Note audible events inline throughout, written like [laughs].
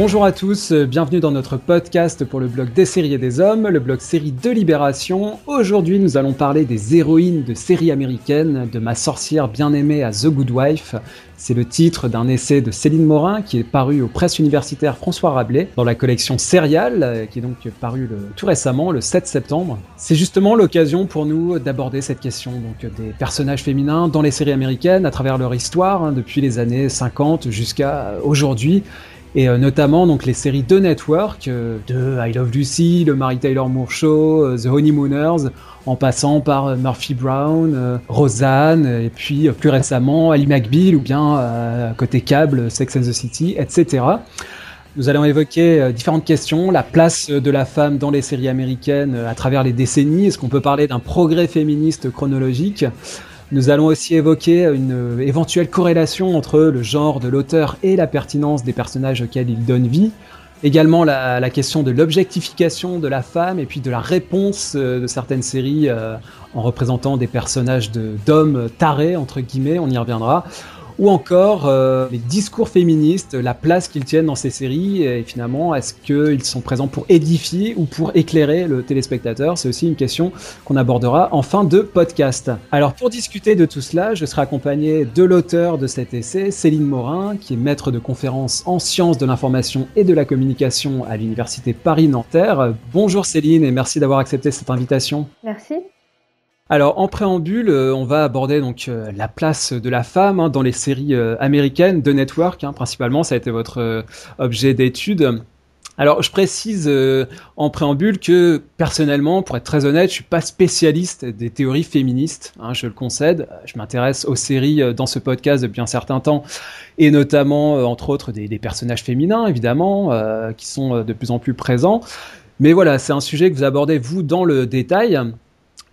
Bonjour à tous, bienvenue dans notre podcast pour le blog des séries et des hommes, le blog série de Libération. Aujourd'hui, nous allons parler des héroïnes de séries américaines, de ma sorcière bien-aimée à The Good Wife. C'est le titre d'un essai de Céline Morin qui est paru aux presses universitaires François Rabelais dans la collection Serial, qui est donc paru tout récemment, le 7 septembre. C'est justement l'occasion pour nous d'aborder cette question donc des personnages féminins dans les séries américaines à travers leur histoire, hein, depuis les années 50 jusqu'à aujourd'hui et euh, notamment donc les séries de Network, euh, de I Love Lucy, le Mary Taylor Moore Show, euh, The Honeymooners, en passant par Murphy Brown, Roseanne, et puis plus récemment Ali McBeal ou bien côté câble Sex and the City, etc. Nous allons évoquer différentes questions, la place de la femme dans les séries américaines à travers les décennies, est-ce qu'on peut parler d'un progrès féministe chronologique? Nous allons aussi évoquer une euh, éventuelle corrélation entre le genre de l'auteur et la pertinence des personnages auxquels il donne vie. Également la, question de l'objectification de la femme et puis de la réponse euh, de certaines séries euh, en représentant des personnages d'hommes tarés, entre guillemets, on y reviendra ou encore euh, les discours féministes, la place qu'ils tiennent dans ces séries, et finalement, est-ce qu'ils sont présents pour édifier ou pour éclairer le téléspectateur? C'est aussi une question qu'on abordera en fin de podcast. Alors pour discuter de tout cela, je serai accompagné de l'auteur de cet essai, Céline Morin, qui est maître de conférences en sciences de l'information et de la communication à l'Université Paris-Nanterre. Bonjour Céline et merci d'avoir accepté cette invitation. Merci. Alors en préambule, euh, on va aborder donc euh, la place de la femme hein, dans les séries euh, américaines de network, hein, principalement, ça a été votre objet d'étude. Alors je précise en préambule que personnellement, pour être très honnête, je suis pas spécialiste des théories féministes, hein, je le concède. Je m'intéresse aux séries dans ce podcast depuis un certain temps, et notamment entre autres des, des personnages féminins évidemment, qui sont de plus en plus présents. Mais voilà, c'est un sujet que vous abordez vous dans le détail.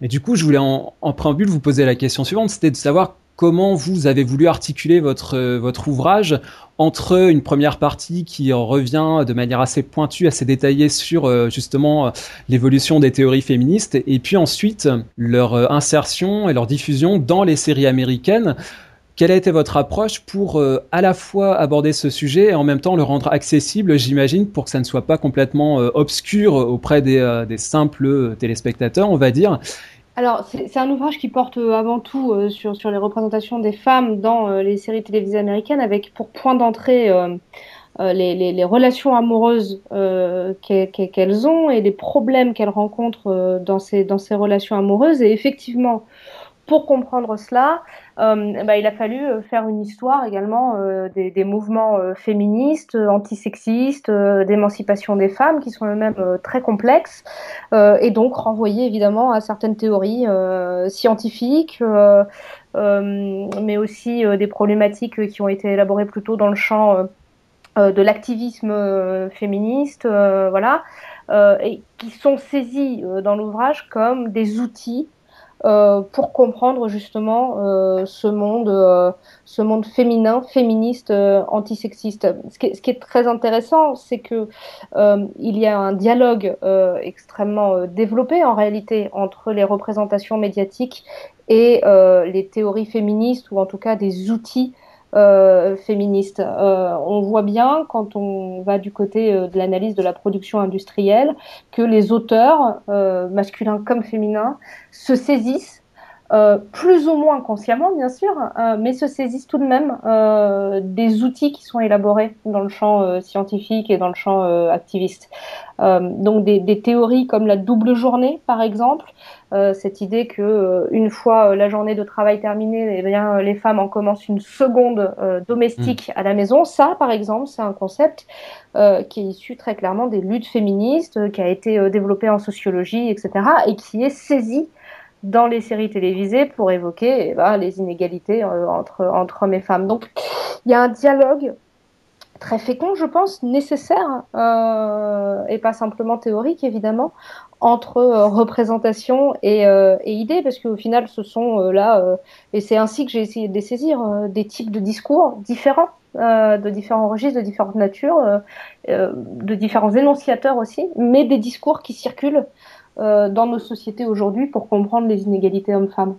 Et du coup, je voulais en, préambule vous poser la question suivante, c'était de savoir comment vous avez voulu articuler votre, euh, votre ouvrage entre une première partie qui revient de manière assez pointue, assez détaillée sur euh, justement euh, l'évolution des théories féministes, et puis ensuite leur insertion et leur diffusion dans les séries américaines. Quelle a été votre approche pour à la fois aborder ce sujet et en même temps le rendre accessible, j'imagine, pour que ça ne soit pas complètement obscur auprès des, des simples téléspectateurs, on va dire, alors, c'est un ouvrage qui porte euh, avant tout euh, sur, les représentations des femmes dans euh, les séries télévisées américaines, avec pour point d'entrée les, relations amoureuses qu'elles ont et les problèmes qu'elles rencontrent dans, ces, dans ces relations amoureuses. Et effectivement, pour comprendre cela, euh, bah, il a fallu euh, faire une histoire également euh, des, mouvements féministes, antisexistes, d'émancipation des femmes, qui sont eux-mêmes très complexes, et donc renvoyer évidemment à certaines théories scientifiques, mais aussi des problématiques qui ont été élaborées plutôt dans le champ de l'activisme féministe, voilà, et qui sont saisies dans l'ouvrage comme des outils euh, pour comprendre justement euh, ce monde, euh, ce monde féminin, féministe, antisexiste. Ce qui, est, ce qui est très intéressant, c'est que il y a un dialogue extrêmement développé en réalité entre les représentations médiatiques et les théories féministes ou en tout cas des outils euh, féministe. Euh, on voit bien, quand on va du côté euh, de l'analyse de la production industrielle, que les auteurs, masculins comme féminins, se saisissent euh, plus ou moins consciemment, bien sûr, euh, mais se saisissent tout de même euh, des outils qui sont élaborés dans le champ scientifique et dans le champ activiste. donc des, des, théories comme la double journée, par exemple, cette idée que une fois la journée de travail terminée, eh bien, les femmes en commencent une seconde domestique mmh. à la maison. Ça, par exemple, c'est un concept qui est issu très clairement des luttes féministes, qui a été développé en sociologie, etc., et qui est saisi dans les séries télévisées pour évoquer eh ben, les inégalités euh, entre, hommes et femmes. Donc il y a un dialogue très fécond, je pense, nécessaire, euh, et pas simplement théorique, évidemment, entre euh, représentation et, et, idée, parce qu'au final, ce sont là, et c'est ainsi que j'ai essayé de les saisir, des types de discours différents, de différents registres, de différentes natures, de différents énonciateurs aussi, mais des discours qui circulent euh, dans nos sociétés aujourd'hui pour comprendre les inégalités hommes-femmes.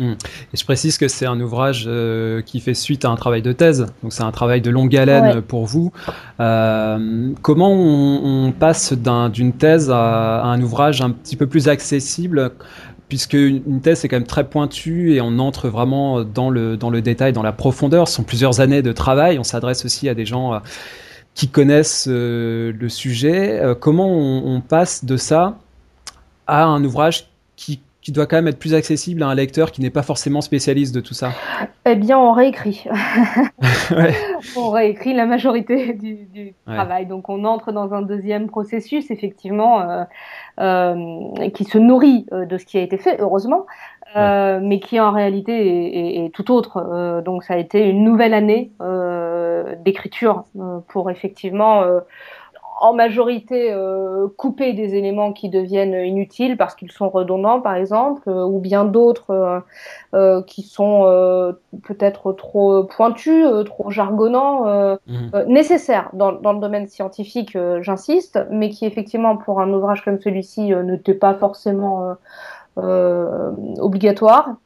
Hmm. Et je précise que c'est un ouvrage euh, qui fait suite à un travail de thèse, donc c'est un travail de longue haleine pour vous. Euh, comment on, passe d'une thèse à, un ouvrage un petit peu plus accessible? Puisque une thèse c'est quand même très pointu et on entre vraiment dans le, dans le détail, dans la profondeur. Ce sont plusieurs années de travail. On s'adresse aussi à des gens qui connaissent le sujet. comment on, on, passe de ça à un ouvrage qui qui doit quand même être plus accessible à un lecteur qui n'est pas forcément spécialiste de tout ça Eh bien, on réécrit. [laughs] On réécrit la majorité du, travail. Donc, on entre dans un deuxième processus, effectivement, euh, euh, qui se nourrit euh, de ce qui a été fait, heureusement, mais qui en réalité est tout autre. donc, ça a été une nouvelle année d'écriture pour effectivement en majorité euh, couper des éléments qui deviennent inutiles parce qu'ils sont redondants, par exemple, euh, ou bien d'autres euh, euh, qui sont peut-être trop pointus, trop jargonnants, mhm. nécessaires dans, dans, le domaine scientifique, j'insiste, mais qui effectivement pour un ouvrage comme celui-ci n'était pas forcément obligatoire.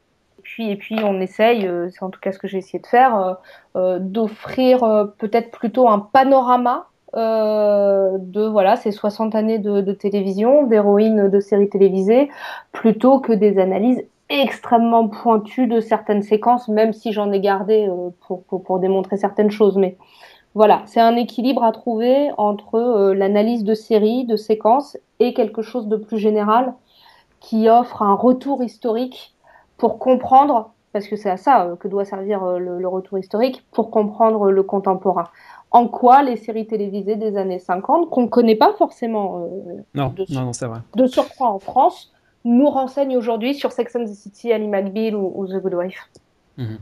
Puis, et puis on essaye, c'est en tout cas ce que j'ai essayé de faire, d'offrir peut-être plutôt un panorama euh, de voilà ces 60 années de, télévision, d'héroïnes de séries télévisées, plutôt que des analyses extrêmement pointues de certaines séquences, même si j'en ai gardé euh, pour, pour, démontrer certaines choses. Mais voilà, c'est un équilibre à trouver entre euh, l'analyse de séries, de séquences, et quelque chose de plus général qui offre un retour historique pour comprendre, parce que c'est à ça que doit servir le retour historique, pour comprendre le contemporain en quoi les séries télévisées des années 50, qu'on ne connaît pas forcément euh, de, non, vrai. de surcroît en France, nous renseignent aujourd'hui sur Sex and the City, Ali McBeal ou, The Good Wife. Mhm.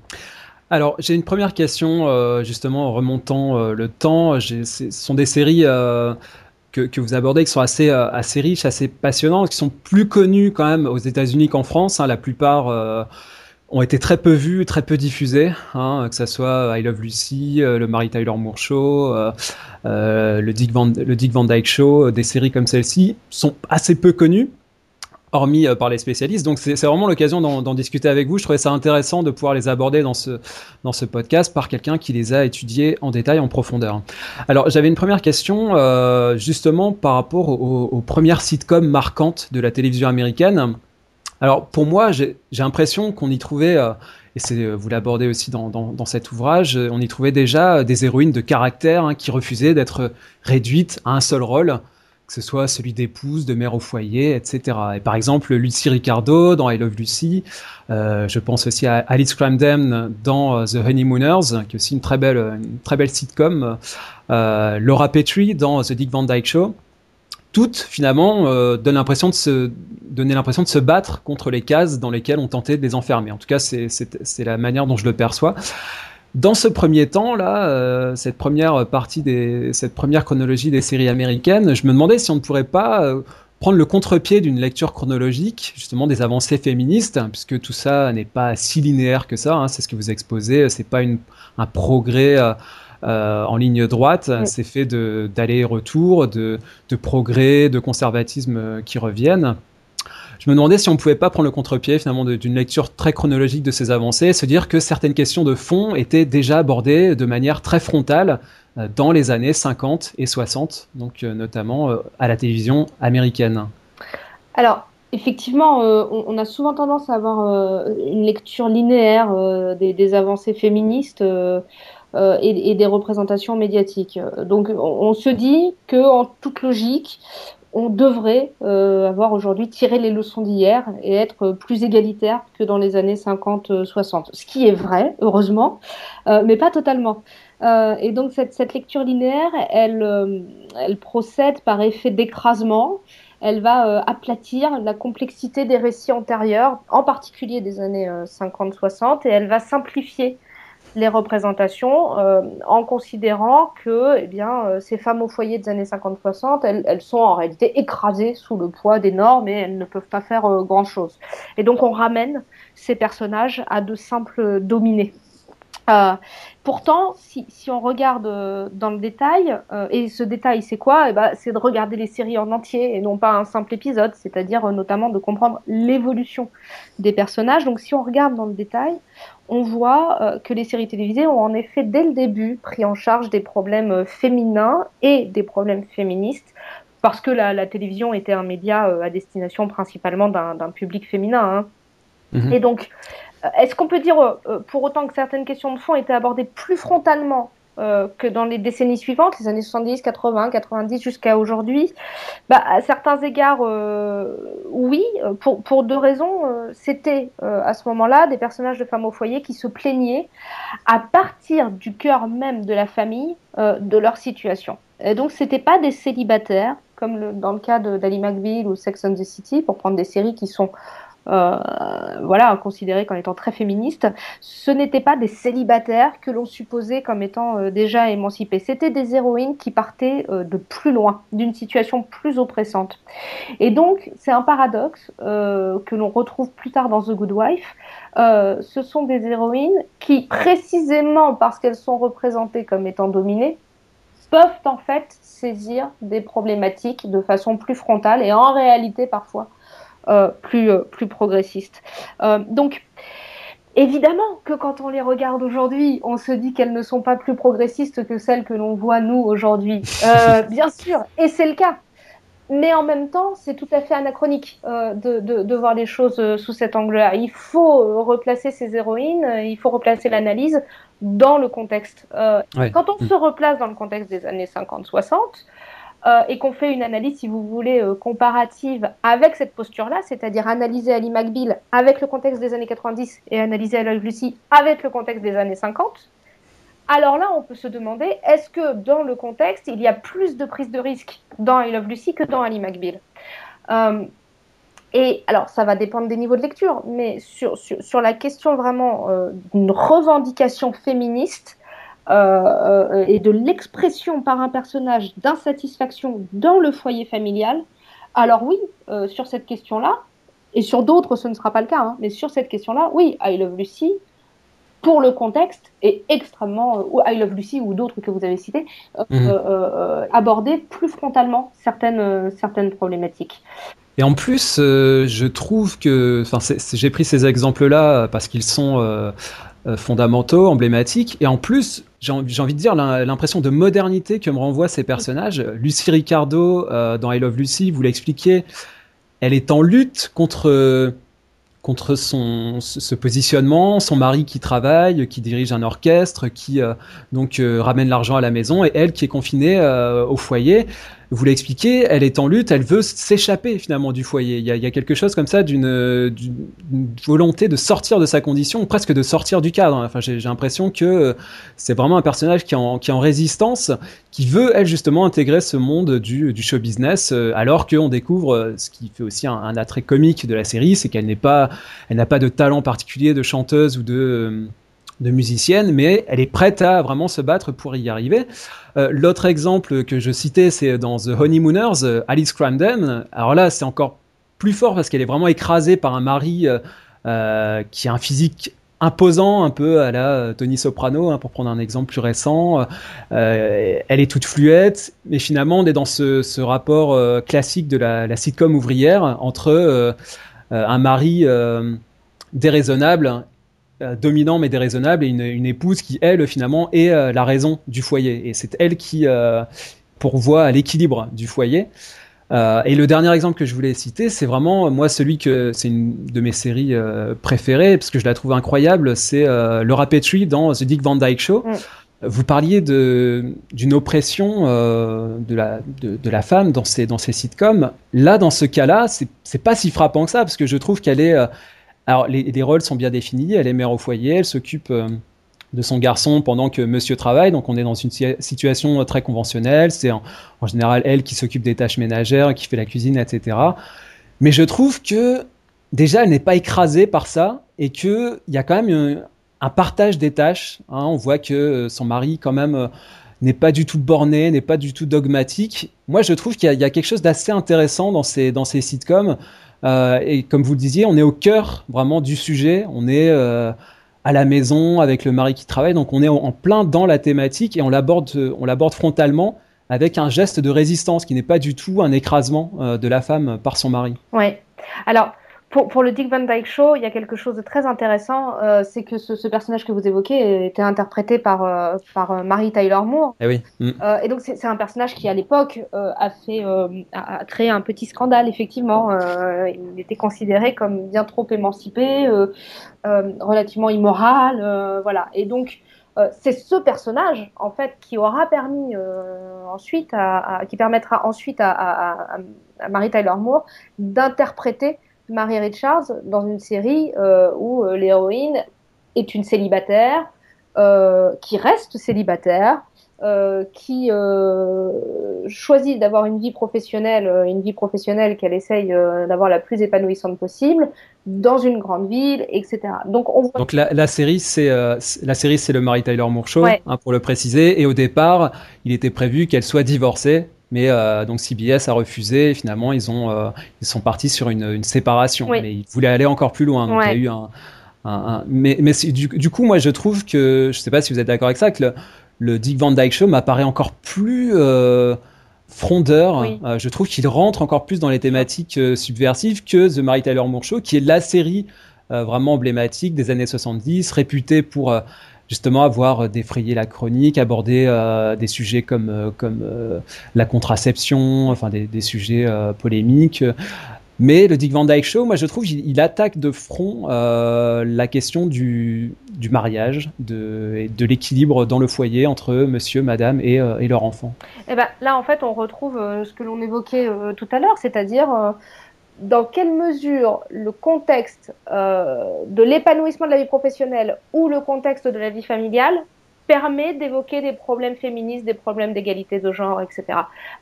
Alors, j'ai une première question, euh, justement, en remontant euh, le temps. Ce sont des séries que, que, vous abordez qui sont assez, assez riches, assez passionnantes, qui sont plus connues quand même aux États-Unis qu'en France. Hein. la plupart ont été très peu vus, très peu diffusés, hein, que ce soit I Love Lucy, euh, le Mary Tyler Moore Show, euh, euh, le, Dick Van, le Dick Van Dyke Show, des séries comme celle-ci sont assez peu connues, hormis par les spécialistes. Donc c'est vraiment l'occasion d'en discuter avec vous. Je trouvais ça intéressant de pouvoir les aborder dans ce, dans ce podcast par quelqu'un qui les a étudiés en détail, en profondeur. Alors j'avais une première question justement par rapport aux premières sitcoms marquantes de la télévision américaine. Alors pour moi, j'ai l'impression qu'on y trouvait, euh, et c'est euh, vous l'abordez aussi dans, dans, cet ouvrage, euh, on y trouvait déjà des héroïnes de caractère hein, qui refusaient d'être réduites à un seul rôle, que ce soit celui d'épouse, de mère au foyer, etc. Et par exemple, Lucy Ricardo dans I Love Lucy, je pense aussi à Alice Cramden dans The Honeymooners, qui est aussi une très belle, une très belle sitcom, Laura Petrie dans The Dick Van Dyke Show toutes finalement euh, donnent l'impression de se donner l'impression de se battre contre les cases dans lesquelles on tentait de les enfermer. En tout cas, c'est la manière dont je le perçois. Dans ce premier temps là, euh, cette première partie des, cette première chronologie des séries américaines, je me demandais si on ne pourrait pas euh, prendre le contre-pied d'une lecture chronologique, justement des avancées féministes, puisque tout ça n'est pas si linéaire que ça. Hein, c'est ce que vous exposez. C'est pas une, un progrès. Euh, en ligne droite. C'est fait d'aller-retour, de, de, progrès, de conservatisme euh, qui reviennent. Je me demandais si on pouvait pas prendre le contre-pied finalement d'une lecture très chronologique de ces avancées, se dire que certaines questions de fond étaient déjà abordées de manière très frontale euh, dans les années 50 et 60, donc notamment à la télévision américaine. Alors, Effectivement, on, a souvent tendance à avoir une lecture linéaire des, des, avancées féministes. Euh, et, des représentations médiatiques. Donc on, se dit que en toute logique, on devrait euh, avoir aujourd'hui tiré les leçons d'hier et être plus égalitaire que dans les années 50-60. Ce qui est vrai, heureusement, euh, mais pas totalement. et donc cette, lecture linéaire, elle procède par effet d'écrasement. Elle va aplatir la complexité des récits antérieurs, en particulier des années 50-60, et elle va simplifier les représentations euh, en considérant que eh bien, euh, ces femmes au foyer des années 50-60, elles, sont en réalité écrasées sous le poids des normes et elles ne peuvent pas faire euh, grand-chose. Et donc on ramène ces personnages à de simples dominés. Euh, pourtant, si, si, on regarde euh, dans le détail, euh, et ce détail c'est quoi? Eh ben, C'est de regarder les séries en entier et non pas un simple épisode, c'est-à-dire euh, notamment de comprendre l'évolution des personnages. Donc si on regarde dans le détail, on voit que les séries télévisées ont en effet dès le début pris en charge des problèmes féminins et des problèmes féministes parce que la, la télévision était un média à destination principalement d'un public féminin. Hein. Mmh. Et donc, est-ce qu'on peut dire euh, pour autant que certaines questions de fond étaient abordées plus frontalement euh, que dans les décennies suivantes, les années 70, 80, 90 jusqu'à aujourd'hui? Bah, À certains égards, euh, oui, pour, pour, deux raisons. C'était à ce moment-là des personnages de femmes au foyer qui se plaignaient à partir du cœur même de la famille de leur situation. Et donc, c'était pas des célibataires, comme dans le cas d'Ali McBeal ou Sex and the City, pour prendre des séries qui sont euh, voilà, considérés comme étant très féministes, ce n'étaient pas des célibataires que l'on supposait comme étant euh, déjà émancipés. C'était des héroïnes qui partaient euh, de plus loin, d'une situation plus oppressante. Et donc, c'est un paradoxe que l'on retrouve plus tard dans The Good Wife. ce sont des héroïnes qui, précisément parce qu'elles sont représentées comme étant dominées, peuvent en fait saisir des problématiques de façon plus frontale et en réalité parfois euh, plus, euh, plus progressistes. Euh, donc, Évidemment que quand on les regarde aujourd'hui, on se dit qu'elles ne sont pas plus progressistes que celles que l'on voit nous aujourd'hui. [laughs] bien sûr, et c'est le cas. Mais en même temps, c'est tout à fait anachronique de, de, voir les choses sous cet angle-là. Il faut replacer ces héroïnes, il faut replacer l'analyse dans le contexte. Quand on se replace dans le contexte des années 50-60, euh, et qu'on fait une analyse, si vous voulez, euh, comparative avec cette posture-là, c'est-à-dire analyser Ali McBeal avec le contexte des années 90 et analyser Ali Lucy avec le contexte des années 50, alors là, on peut se demander, est-ce que dans le contexte, il y a plus de prise de risque dans I Love Lucy que dans Ali McBeal euh, Et alors, ça va dépendre des niveaux de lecture, mais sur, sur, la question vraiment d'une revendication féministe, euh, euh, et de l'expression par un personnage d'insatisfaction dans le foyer familial, alors oui, euh, sur cette question-là, et sur d'autres ce ne sera pas le cas, hein, mais sur cette question-là, oui, I Love Lucy, pour le contexte, est extrêmement, ou I Love Lucy ou d'autres que vous avez cités, mmh. aborder plus frontalement certaines, certaines problématiques. Et en plus, je trouve que, enfin, j'ai pris ces exemples-là parce qu'ils sont euh, fondamentaux, emblématiques. Et en plus, j'ai envie de dire l'impression de modernité que me renvoient ces personnages. Lucy Ricardo, euh, dans I Love Lucy, vous l'expliquez, elle est en lutte contre contre son ce positionnement, son mari qui travaille, qui dirige un orchestre, qui euh, donc ramène l'argent à la maison, et elle qui est confinée au foyer vous l'expliquez, elle est en lutte, elle veut s'échapper finalement du foyer. Il y, a, quelque chose comme ça d'une volonté de sortir de sa condition, presque de sortir du cadre. Enfin, j'ai l'impression que euh, c'est vraiment un personnage qui est, en, résistance, qui veut, elle, justement, intégrer ce monde du, show business, euh, alors qu'on découvre euh, ce qui fait aussi un, un attrait comique de la série, c'est qu'elle n'est pas, elle n'a pas de talent particulier de chanteuse ou de de musicienne, mais elle est prête à vraiment se battre pour y arriver. Euh, L'autre exemple que je citais, c'est dans The Honeymooners, euh, Alice Cramden. Alors là, c'est encore plus fort parce qu'elle est vraiment écrasée par un mari euh, qui a un physique imposant, un peu à la Tony Soprano, hein, pour prendre un exemple plus récent. elle est toute fluette, mais finalement, on est dans ce, rapport classique de la, sitcom ouvrière entre un mari déraisonnable euh, dominant mais déraisonnable et une, une, épouse qui elle finalement est euh, la raison du foyer et c'est elle qui euh, pourvoit à l'équilibre du foyer. et le dernier exemple que je voulais citer, c'est vraiment moi celui que c'est une de mes séries préférées parce que je la trouve incroyable, c'est Laura Petrie dans The Dick Van Dyke Show. Mm. Vous parliez de d'une oppression de la de, de, la femme dans ces dans ces sitcoms. Là, dans ce cas-là, c'est c'est pas si frappant que ça parce que je trouve qu'elle est alors, les, rôles sont bien définis. Elle est mère au foyer, elle s'occupe euh, de son garçon pendant que monsieur travaille. Donc, on est dans une situation très conventionnelle. C'est en, général elle qui s'occupe des tâches ménagères, qui fait la cuisine, etc. Mais je trouve que déjà, elle n'est pas écrasée par ça et qu'il y a quand même un, partage des tâches. Hein. On voit que euh, son mari, quand même, euh, n'est pas du tout borné, n'est pas du tout dogmatique. Moi, je trouve qu'il y, a quelque chose d'assez intéressant dans ces, dans ces sitcoms. Euh, et comme vous le disiez, on est au cœur vraiment du sujet. On est euh, à la maison avec le mari qui travaille. Donc on est en plein dans la thématique et on l'aborde, on l'aborde frontalement avec un geste de résistance qui n'est pas du tout un écrasement de la femme par son mari. Ouais. Alors pour, pour, le Dick Van Dyke Show, il y a quelque chose de très intéressant, euh, c'est que ce, ce, personnage que vous évoquez était interprété par, euh, par euh, Mary Tyler Moore. Eh oui. Mm. Euh, et donc c'est un personnage qui à l'époque euh, a fait a, a, créé un petit scandale effectivement. il était considéré comme bien trop émancipé, relativement immoral, voilà. Et donc c'est ce personnage en fait qui aura permis ensuite à, à, qui permettra ensuite à, à, à Mary Tyler Moore d'interpréter Marie Richards dans une série euh, où euh, l'héroïne est une célibataire, euh, qui reste célibataire, euh, qui choisit d'avoir une vie professionnelle, une vie professionnelle qu'elle essaye d'avoir la plus épanouissante possible dans une grande ville, etc. Donc, on voit... Donc la, la série, c'est la série, c'est le Mary Tyler Moore Show, ouais. hein, pour le préciser. Et au départ, il était prévu qu'elle soit divorcée mais euh, donc CBS a refusé. Et finalement, ils ont euh, ils sont partis sur une, une séparation. Oui. Mais ils voulaient aller encore plus loin. Donc ouais. il y a eu un, un, un mais mais du, du, coup, moi, je trouve que je sais pas si vous êtes d'accord avec ça que le, le Dick Van Dyke Show m'apparaît encore plus euh, frondeur. Oui. Je trouve qu'il rentre encore plus dans les thématiques subversives que The Mary Tyler Moore Show, qui est la série vraiment emblématique des années 70, réputée pour justement avoir défrayé la chronique, aborder euh, des sujets comme euh, comme euh, la contraception, enfin des, sujets polémiques. Mais le Dick Van Dyke Show, moi je trouve, il, attaque de front la question du, du mariage, de, de l'équilibre dans le foyer entre monsieur, madame et, et leur enfant. Et ben là, en fait, on retrouve ce que l'on évoquait tout à l'heure, c'est-à-dire dans quelle mesure le contexte euh, de l'épanouissement de la vie professionnelle ou le contexte de la vie familiale permet d'évoquer des problèmes féministes, des problèmes d'égalité de genre, etc.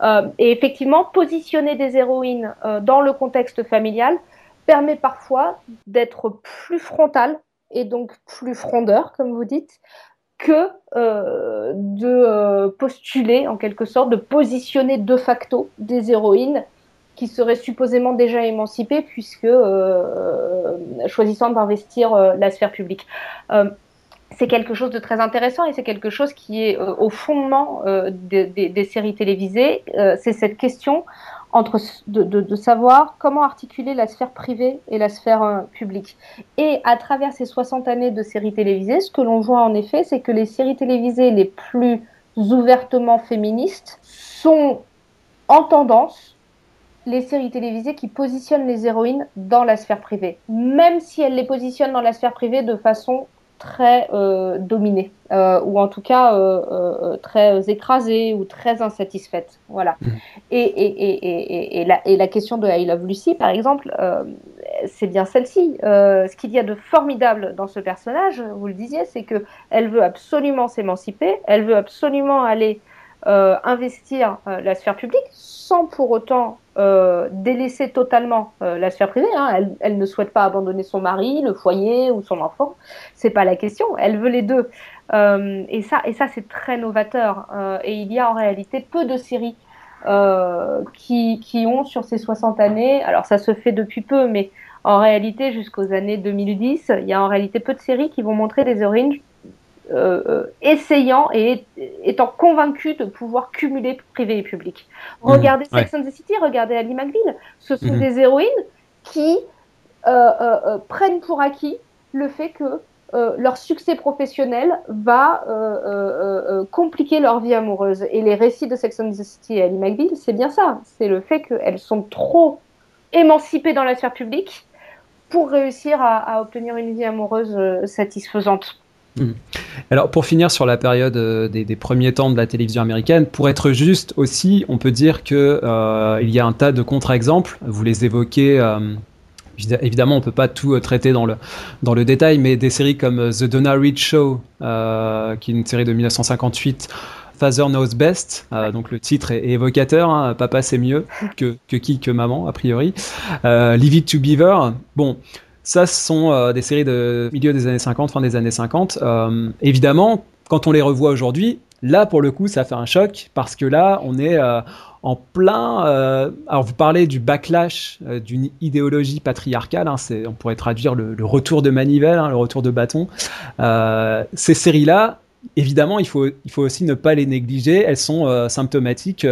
Euh, et effectivement, positionner des héroïnes euh, dans le contexte familial permet parfois d'être plus frontal et donc plus frondeur, comme vous dites, que de postuler en quelque sorte, de positionner de facto des héroïnes qui serait supposément déjà émancipée puisque euh, choisissant d'investir euh, la sphère publique. Euh, c'est quelque chose de très intéressant et c'est quelque chose qui est euh, au fondement euh, des, séries télévisées. Euh, c'est cette question entre de, savoir comment articuler la sphère privée et la sphère publique. Et à travers ces 60 années de séries télévisées, ce que l'on voit en effet, c'est que les séries télévisées les plus ouvertement féministes sont en tendance les séries télévisées qui positionnent les héroïnes dans la sphère privée, même si elles les positionnent dans la sphère privée de façon très euh, dominée, euh, ou en tout cas euh, très écrasée ou très insatisfaite. Voilà. Mmh. Et, et, et, et, la, et la question de I Love Lucy, par exemple, c'est bien celle-ci. Ce qu'il y a de formidable dans ce personnage, vous le disiez, c'est que elle veut absolument s'émanciper, elle veut absolument aller investir la sphère publique sans pour autant euh, délaisser totalement euh, la sphère privée. Hein. Elle, ne souhaite pas abandonner son mari, le foyer ou son enfant. C'est pas la question. Elle veut les deux. Euh, et ça, c'est très novateur. et il y a en réalité peu de séries qui, qui ont sur ces 60 années. Alors ça se fait depuis peu, mais en réalité jusqu'aux années 2010, il y a en réalité peu de séries qui vont montrer des héroïnes euh, essayant et étant convaincu de pouvoir cumuler privé et public. Mmh, regardez mmh, Sex ouais. and the City, regardez Ali McBeal, ce sont mmh. des héroïnes qui euh, euh, prennent pour acquis le fait que leur succès professionnel va compliquer leur vie amoureuse. Et les récits de Sex and the City et Ali McBeal, c'est bien ça. C'est le fait qu'elles sont trop émancipées dans la sphère publique pour réussir à, à obtenir une vie amoureuse satisfaisante. Mmh. Alors pour finir sur la période euh, des, premiers temps de la télévision américaine, pour être juste aussi, on peut dire que euh, il y a un tas de contre-exemples. Vous les évoquez. Euh, évidemment, on peut pas tout traiter dans le dans le détail, mais des séries comme The Donna Reed Show, qui est une série de 1958. Father Knows Best, donc le titre est, évocateur, hein, papa c'est mieux que, que qui que maman a priori. Leave It to Beaver, bon, ça, ce sont euh, des séries de milieu des années 50, fin des années 50. Euh, évidemment, quand on les revoit aujourd'hui, là, pour le coup, ça fait un choc parce que là, on est, euh, en plein. Alors, vous parlez du backlash d'une idéologie patriarcale. Hein, on pourrait traduire le, retour de manivelle, hein, le retour de bâton. Ces séries-là, évidemment, il faut, il faut aussi ne pas les négliger. Elles sont symptomatiques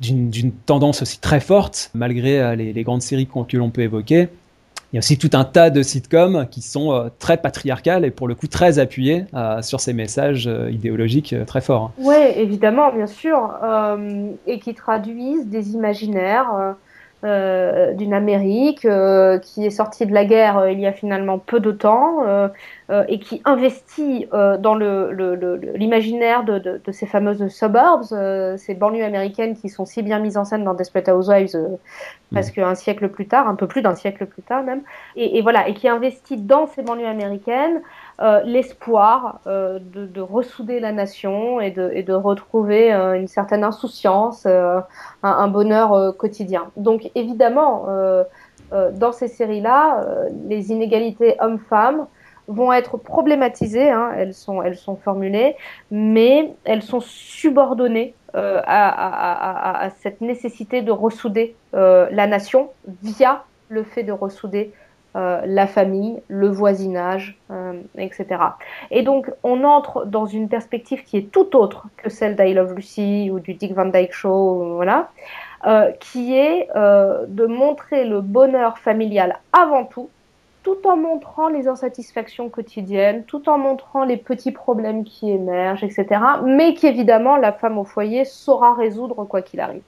d'une tendance aussi très forte, malgré les grandes séries que l'on peut évoquer il y a aussi tout un tas de sitcoms qui sont euh, très patriarcales et pour le coup très appuyés euh, sur ces messages euh, idéologiques très forts. Oui, évidemment, bien sûr, et qui traduisent des imaginaires d'une Amérique euh, qui est sortie de la guerre euh, il y a finalement peu de temps et qui investit dans l'imaginaire le, de, de, ces fameuses suburbs, ces banlieues américaines qui sont si bien mises en scène dans Desperate Housewives mm. presque un siècle plus tard, un peu plus d'un siècle plus tard même, et, et, voilà, et qui investit dans ces banlieues américaines euh, l'espoir euh, de, de, ressouder la nation et de, et de retrouver euh, une certaine insouciance, un, bonheur quotidien. Donc évidemment, dans ces séries-là, les inégalités hommes-femmes vont être problématisées, hein, elles, sont, formulées, mais elles sont subordonnées à, cette nécessité de ressouder la nation via le fait de ressouder euh, la famille, le voisinage, euh, etc. Et donc, on entre dans une perspective qui est tout autre que celle d'I Love Lucy ou du Dick Van Dyke Show, voilà, euh, qui est de montrer le bonheur familial avant tout, tout en montrant les insatisfactions quotidiennes, tout en montrant les petits problèmes qui émergent, etc. Mais qu'évidemment, la femme au foyer saura résoudre quoi qu'il arrive.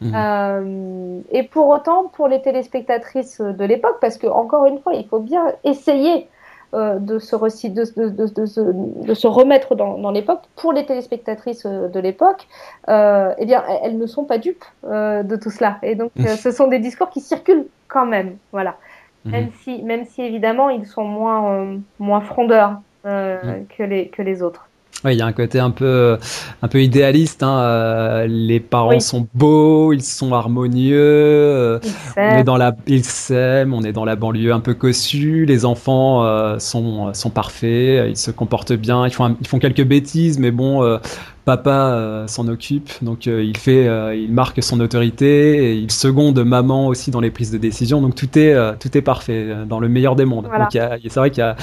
Mhm. Euh, et pour autant, pour les téléspectatrices de l'époque, parce que encore une fois, il faut bien essayer euh, de, se de, de, se remettre dans, dans l'époque, pour les téléspectatrices euh, de l'époque, euh, eh bien, elles ne sont pas dupes euh, de tout cela. Et donc, ce sont des discours qui circulent quand même, voilà. Mhm. Même si, même si évidemment, ils sont moins, moins frondeurs mhm. que les que les autres. Oui, il y a un côté un peu, un peu idéaliste. Hein. Euh, les parents sont beaux, ils sont harmonieux. Euh, on est dans la, ils s'aiment. On est dans la banlieue un peu cossue. Les enfants euh, sont, sont parfaits. Ils se comportent bien. Ils font, ils font quelques bêtises, mais bon, papa s'en occupe. Donc il fait, il marque son autorité et il seconde maman aussi dans les prises de décision. Donc tout est, tout est parfait dans le meilleur des mondes. Donc c'est vrai qu'il y a,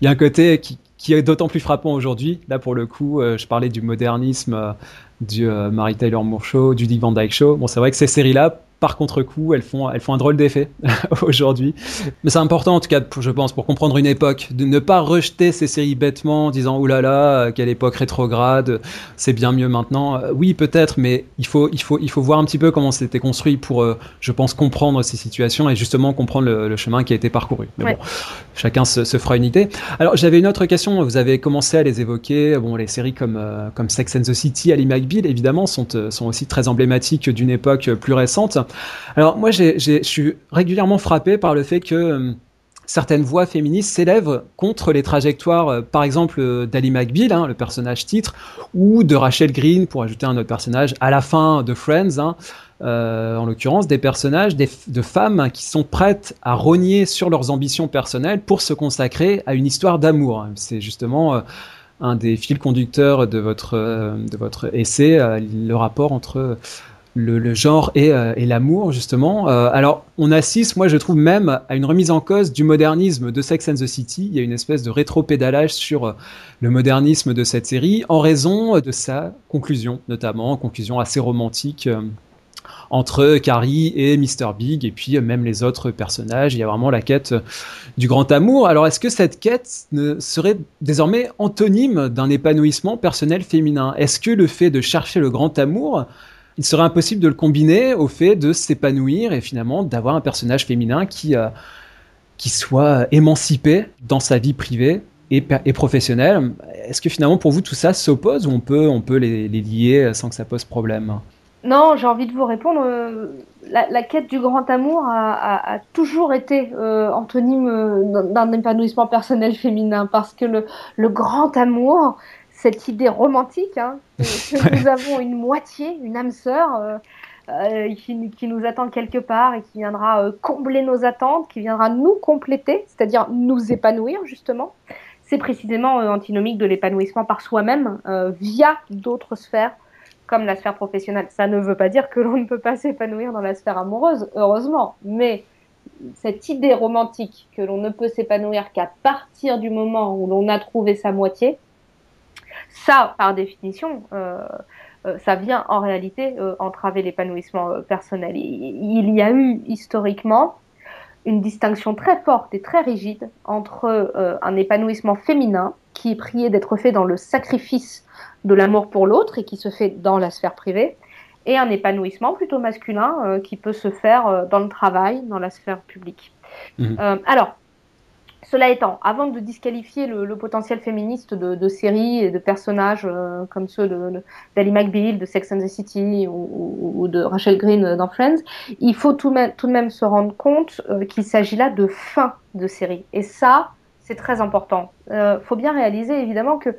il y a un côté qui qui est d'autant plus frappant aujourd'hui. Là, pour le coup, euh, je parlais du modernisme euh, du euh, Mary Taylor Moore Show, du Dick Van Dyke Show. Bon, c'est vrai que ces séries-là, par contre-coup, elles font, elles font un drôle d'effet [laughs] aujourd'hui. Mais c'est important, en tout cas, je pense, pour comprendre une époque, de ne pas rejeter ces séries bêtement en disant, oulala, là là, quelle époque rétrograde, c'est bien mieux maintenant. Euh, oui, peut-être, mais il faut, il, faut, il faut voir un petit peu comment c'était construit pour, euh, je pense, comprendre ces situations et justement comprendre le, chemin qui a été parcouru. Mais bon, chacun se, fera une idée. Alors, j'avais une autre question. Vous avez commencé à les évoquer. Bon, les séries comme, euh, comme Sex and the City, Ali McBeal, évidemment, sont, sont aussi très emblématiques d'une époque plus récente. Alors moi, je suis régulièrement frappé par le fait que euh, certaines voix féministes s'élèvent contre les trajectoires, euh, par exemple euh, d'Ali McBeal, hein, le personnage titre, ou de Rachel Green, pour ajouter un autre personnage, à la fin de Friends, hein, en l'occurrence des personnages de femmes qui sont prêtes à rogner sur leurs ambitions personnelles pour se consacrer à une histoire d'amour. C'est justement un des fils conducteurs de votre, de votre essai, le rapport entre le, genre euh, et, l'amour justement. Euh, alors on assiste, moi je trouve même à une remise en cause du modernisme de Sex and the City. Il y a une espèce de rétro-pédalage sur euh, le modernisme de cette série en raison de sa conclusion, notamment conclusion assez romantique. entre Carrie et Mr. Big, et puis même les autres personnages. Il y a vraiment la quête du grand amour. Alors, est-ce que cette quête serait désormais antonyme d'un épanouissement personnel féminin? Est-ce que le fait de chercher le grand amour il serait impossible de le combiner au fait de s'épanouir et finalement d'avoir un personnage féminin qui, euh, qui soit émancipé dans sa vie privée et, et professionnelle. Est-ce que finalement pour vous tout ça s'oppose ou on peut, on peut les, lier sans que ça pose problème? Non, j'ai envie de vous répondre. Euh, la, quête du grand amour a, toujours été euh, antonyme d'un épanouissement personnel [laughs] féminin parce que le, le grand amour, cette idée romantique hein, [laughs] que, nous avons une moitié, une âme sœur euh, euh, qui, nous attend quelque part et qui viendra euh, combler nos attentes, qui viendra nous compléter, c'est-à-dire nous épanouir justement. C'est précisément antinomique de l'épanouissement par soi-même via d'autres sphères comme la sphère professionnelle. Ça ne veut pas dire que l'on ne peut pas s'épanouir dans la sphère amoureuse, heureusement, mais cette idée romantique que l'on ne peut s'épanouir qu'à partir du moment où l'on a trouvé sa moitié, ça, par définition, euh, euh, ça vient en réalité euh, entraver l'épanouissement personnel. Il y a eu historiquement une distinction très forte et très rigide entre un épanouissement féminin qui est prié d'être fait dans le sacrifice de l'amour pour l'autre et qui se fait dans la sphère privée, et un épanouissement plutôt masculin qui peut se faire dans le travail, dans la sphère publique. Mmh. alors, cela étant, avant de disqualifier le, potentiel féministe de, séries et de personnages euh, comme ceux d'Ali McBeal, de Sex and the City ou, de Rachel Green dans Friends, il faut tout, de même se rendre compte euh, qu'il s'agit là de fin de série. Et ça, c'est très important. Il euh, faut bien réaliser évidemment que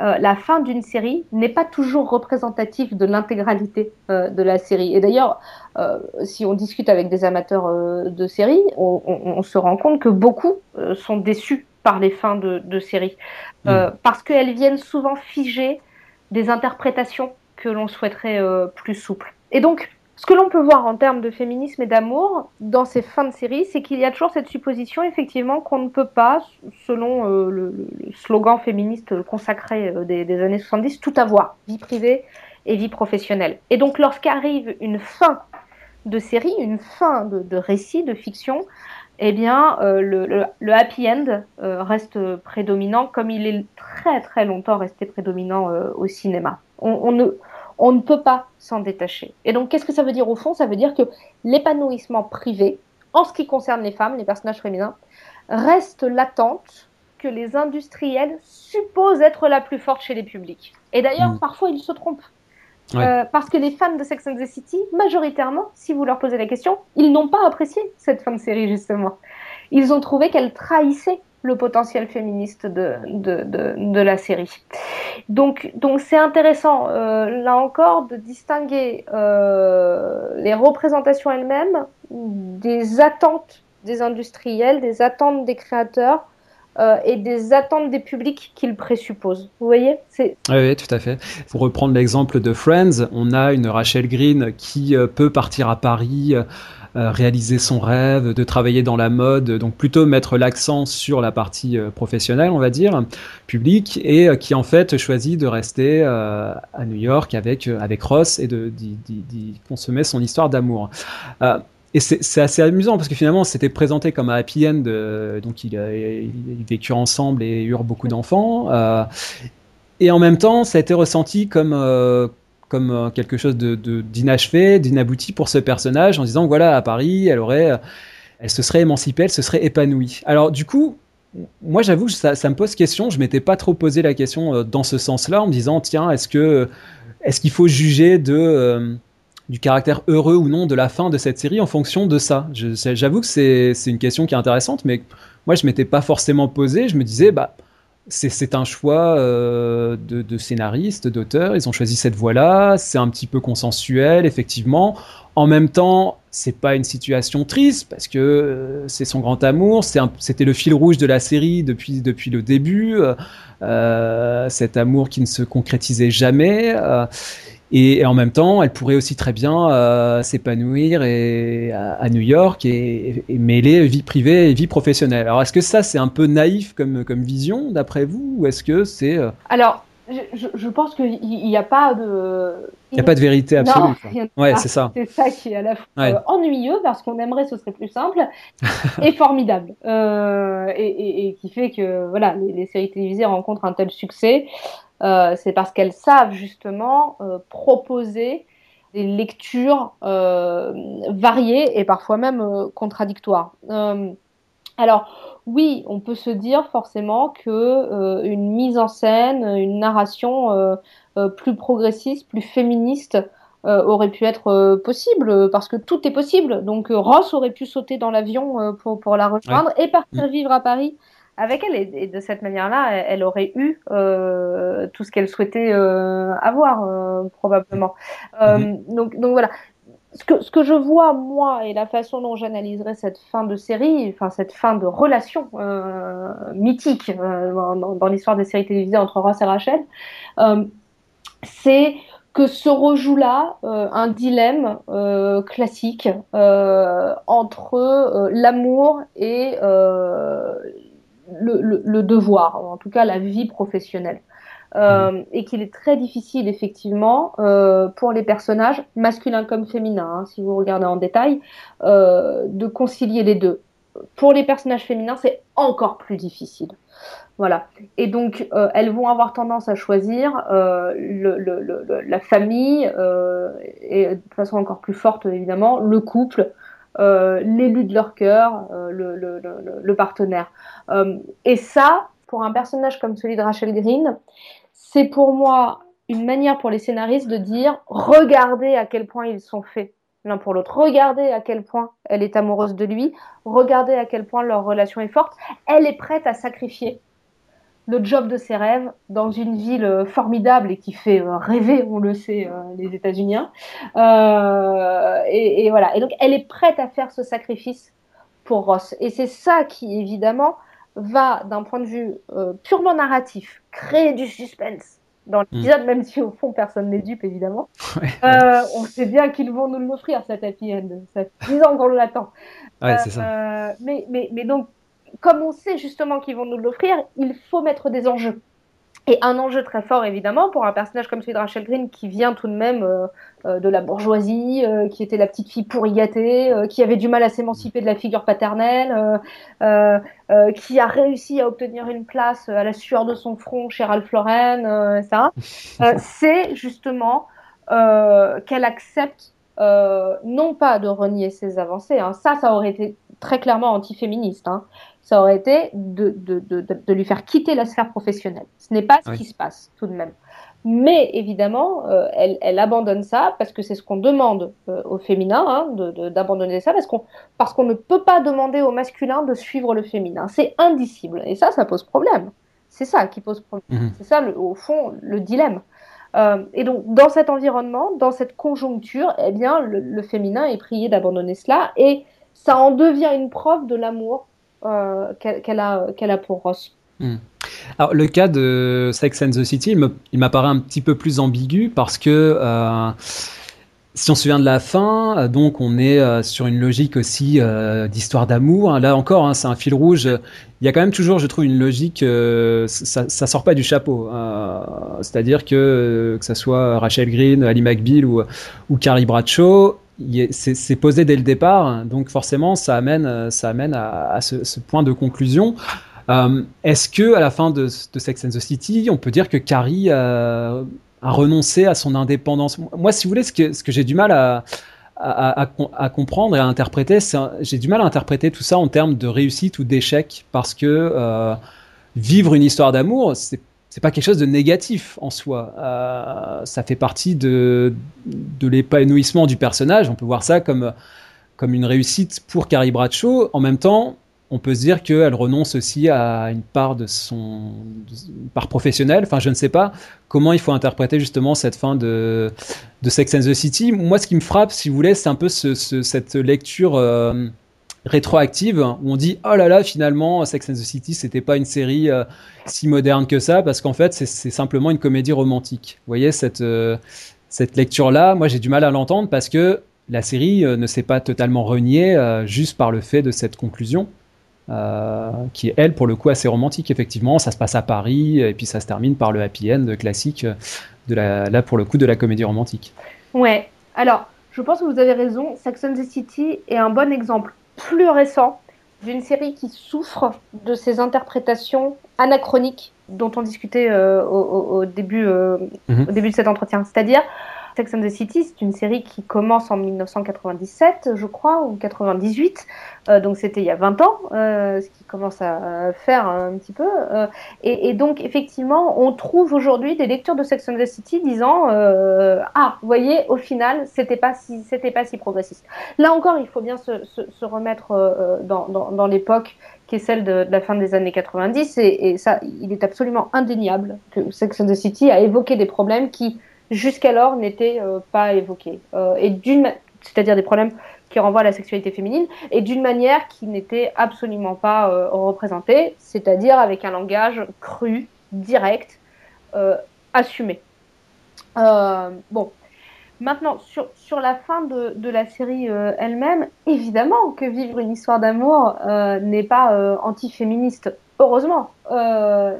euh, la fin d'une série n'est pas toujours représentative de l'intégralité euh, de la série. Et d'ailleurs, euh, si on discute avec des amateurs de séries, on, se rend compte que beaucoup sont déçus par les fins de, de séries, mm. parce qu'elles viennent souvent figer des interprétations que l'on souhaiterait plus souples. Et donc, ce que l'on peut voir en termes de féminisme et d'amour dans ces fins de série, c'est qu'il y a toujours cette supposition, effectivement, qu'on ne peut pas, selon euh, le, slogan féministe consacré euh, des, années 70, tout avoir, vie privée et vie professionnelle. Et donc, lorsqu'arrive une fin de série, une fin de, récit, de fiction, eh bien, euh, le, happy end reste prédominant, comme il est très très longtemps resté prédominant au cinéma. on on ne peut pas s'en détacher. Et donc, qu'est-ce que ça veut dire au fond? Ça veut dire que l'épanouissement privé, en ce qui concerne les femmes, les personnages féminins, reste l'attente que les industriels supposent être la plus forte chez les publics. Et d'ailleurs, mm. parfois, ils se trompent. Euh, parce que les fans de Sex and the City, majoritairement, si vous leur posez la question, ils n'ont pas apprécié cette fin de série, justement. Ils ont trouvé qu'elle trahissait le potentiel féministe de, de, de, la série. Donc, donc c'est intéressant, euh, là encore, de distinguer euh, les représentations elles-mêmes des attentes des industriels, des attentes des créateurs, euh, et des attentes des publics qu'ils présupposent. Vous voyez? Oui, tout à fait. Pour reprendre l'exemple de Friends, on a une Rachel Green qui peut partir à Paris réaliser son rêve, de travailler dans la mode, donc plutôt mettre l'accent sur la partie euh, professionnelle, on va dire, publique, et euh, qui en fait choisit de rester à New York avec, avec Ross et d'y consommer son histoire d'amour. Et c'est assez amusant parce que finalement, c'était présenté comme un happy end. donc, ils vécurent ensemble et eurent beaucoup d'enfants. et en même temps, ça a été ressenti comme, comme euh, quelque chose de, d'inachevé, d'inabouti pour ce personnage, en disant voilà, à Paris, elle aurait, euh, elle se serait émancipée, elle se serait épanouie. Alors du coup, moi j'avoue ça, ça, me pose question. Je m'étais pas trop posé la question euh, dans ce sens-là, en me disant tiens, est-ce que, est-ce qu'il faut juger de du caractère heureux ou non de la fin de cette série en fonction de ça? J'avoue que c'est, c'est une question qui est intéressante, mais moi je m'étais pas forcément posé. Je me disais bah c'est un choix euh, de, de scénaristes, d'auteurs. Ils ont choisi cette voie-là. C'est un petit peu consensuel, effectivement. En même temps, c'est pas une situation triste parce que euh, c'est son grand amour. C'était le fil rouge de la série depuis depuis le début. Euh, cet amour qui ne se concrétisait jamais. Et, en même temps, elle pourrait aussi très bien euh, s'épanouir et, à, New York et, mêler vie privée et vie professionnelle. Alors, est-ce que ça, c'est un peu naïf comme, comme vision, d'après vous, ou est-ce que c'est... Euh, Alors, je, je, pense qu'il n'y a pas de... Il n'y a pas de vérité absolue. ouais, c'est ça. C'est ça qui est à la fois euh, ennuyeux, parce qu'on aimerait ce serait plus simple, [laughs] et formidable. Euh, et, et, qui fait que voilà, les, les, séries télévisées rencontrent un tel succès. Euh, c'est parce qu'elles savent justement euh, proposer des lectures euh, variées et parfois même contradictoires. alors oui, on peut se dire forcément que une mise en scène, une narration plus progressiste, plus féministe aurait pu être possible parce que tout est possible. Donc Ross aurait pu sauter dans l'avion pour, pour la rejoindre et partir vivre à Paris avec elle et, de cette manière-là, elle, aurait eu euh, tout ce qu'elle souhaitait euh, avoir euh, probablement. Mhm. donc, donc voilà. Ce que, ce que je vois moi et la façon dont j'analyserais cette fin de série, enfin cette fin de relation mythique dans, dans l'histoire des séries télévisées entre Ross et Rachel, c'est que se rejoue là un dilemme classique entre l'amour et le, devoir, en tout cas la vie professionnelle. Euh, et qu'il est très difficile effectivement euh, pour les personnages masculins comme féminins, hein, si vous regardez en détail, euh, de concilier les deux. Pour les personnages féminins, c'est encore plus difficile. Voilà. Et donc, elles vont avoir tendance à choisir le, le, la famille et de façon encore plus forte évidemment le couple. L'élu de leur cœur, le, partenaire. et ça, pour un personnage comme celui de Rachel Green, c'est pour moi une manière pour les scénaristes de dire regardez à quel point ils sont faits l'un pour l'autre. Regardez à quel point elle est amoureuse de lui. Regardez à quel point leur relation est forte. Elle est prête à sacrifier le job de ses rêves dans une ville euh, formidable et qui fait euh, rêver, on le sait, euh, les États-Unis. et, voilà. Et donc, elle est prête à faire ce sacrifice pour Ross. Et c'est ça qui, évidemment, va, d'un point de vue euh, purement narratif, créer du suspense dans mm. l'épisode, même si au fond personne n'est dupe évidemment. Euh, on sait bien qu'ils vont nous l'offrir cet happy end. Ça fait 10 ans qu'on l'attend. Ouais, c'est ça. Mais, mais, mais donc, comme on sait justement qu'ils vont nous l'offrir, il faut mettre des enjeux. Et un enjeu très fort, évidemment, pour un personnage comme celui de Rachel Green, qui vient tout de même euh, euh, de la bourgeoisie, euh, qui était la petite fille pourri gâtée, qui avait du mal à s'émanciper de la figure paternelle, qui a réussi à obtenir une place à la sueur de son front chez Ralph Lauren, ça. [laughs] C'est justement qu'elle accepte non pas de renier ses avancées, hein. ça, ça aurait été très clairement antiféministe, hein ça aurait été de, de, de, de, lui faire quitter la sphère professionnelle. Ce n'est pas ce qui se passe tout de même. Mais évidemment, euh, elle, elle, abandonne ça parce que c'est ce qu'on demande euh, au féminin, hein, d'abandonner ça parce qu'on parce qu'on ne peut pas demander au masculin de suivre le féminin. C'est indicible et ça, ça pose problème. C'est ça qui pose problème. Mhm. C'est ça, le, au fond, le dilemme. Euh, et donc, dans cet environnement, dans cette conjoncture, eh bien, le, le féminin est prié d'abandonner cela et ça en devient une preuve de l'amour euh, qu'elle a, qu'elle a pour Ross. Hmm. Alors, le cas de Sex and the City, il m'apparaît un petit peu plus ambigu parce que euh, si on se souvient de la fin, euh, donc on est sur une logique aussi d'histoire d'amour. Là encore, hein, c'est un fil rouge. Il y a quand même toujours, je trouve, une logique. ça, ça sort pas du chapeau. C'est-à-dire que que ça soit Rachel Green, Ali McBeal ou, ou Carrie Bradshaw, c'est posé dès le départ, donc forcément ça amène, ça amène à, ce, point de conclusion. Euh, est-ce que à la fin de, Sex and the City, on peut dire que Carrie a renoncé à son indépendance? Moi, si vous voulez, ce que, j'ai du mal à, comprendre et à interpréter, j'ai du mal à interpréter tout ça en termes de réussite ou d'échec, parce que euh, vivre une histoire d'amour, c'est c'est pas quelque chose de négatif en soi. Euh, ça fait partie de, de l'épanouissement du personnage. On peut voir ça comme, comme une réussite pour Carrie Bradshaw. En même temps, on peut se dire qu'elle renonce aussi à une part de son part professionnelle. Enfin, je ne sais pas comment il faut interpréter justement cette fin de, de Sex and the City. Moi, ce qui me frappe, si vous voulez, c'est un peu ce, cette lecture. Euh, rétroactive où on dit oh là là finalement Sex and the City c'était pas une série euh, si moderne que ça parce qu'en fait c'est simplement une comédie romantique. Vous voyez cette euh, cette lecture là, moi j'ai du mal à l'entendre parce que la série euh, ne s'est pas totalement reniée juste par le fait de cette conclusion. qui est elle pour le coup assez romantique effectivement ça se passe à Paris et puis ça se termine par le happy end classique de la là pour le coup de la comédie romantique ouais alors je pense que vous avez raison Sex and the City est un bon exemple plus récent d'une série qui souffre de ces interprétations anachroniques dont on discutait euh, au, début, euh, mhm. au début de cet entretien. C'est-à-dire Sex and the City, c'est une série qui commence en 1997, je crois, ou 98. Euh, donc c'était il y a 20 ans, euh, ce qui commence à faire un petit peu. Euh, et, donc effectivement, on trouve aujourd'hui des lectures de Sex and the City disant ah, vous voyez, au final, c'était pas si pas si progressiste. Là encore, il faut bien se, remettre dans, l'époque qui est celle de, de, la fin des années 90 et, et ça, il est absolument indéniable que Sex and the City a évoqué des problèmes qui jusqu'alors n'étaient euh, pas évoqués. Euh, et d'une, c'est-à-dire des problèmes qui renvoient à la sexualité féminine, et d'une manière qui n'était absolument pas euh, représentée, c'est-à-dire avec un langage cru, direct, assumé. bon, Maintenant, sur, sur la fin de, de la série elle-même, évidemment que vivre une histoire d'amour n'est pas euh, anti-féministe, heureusement.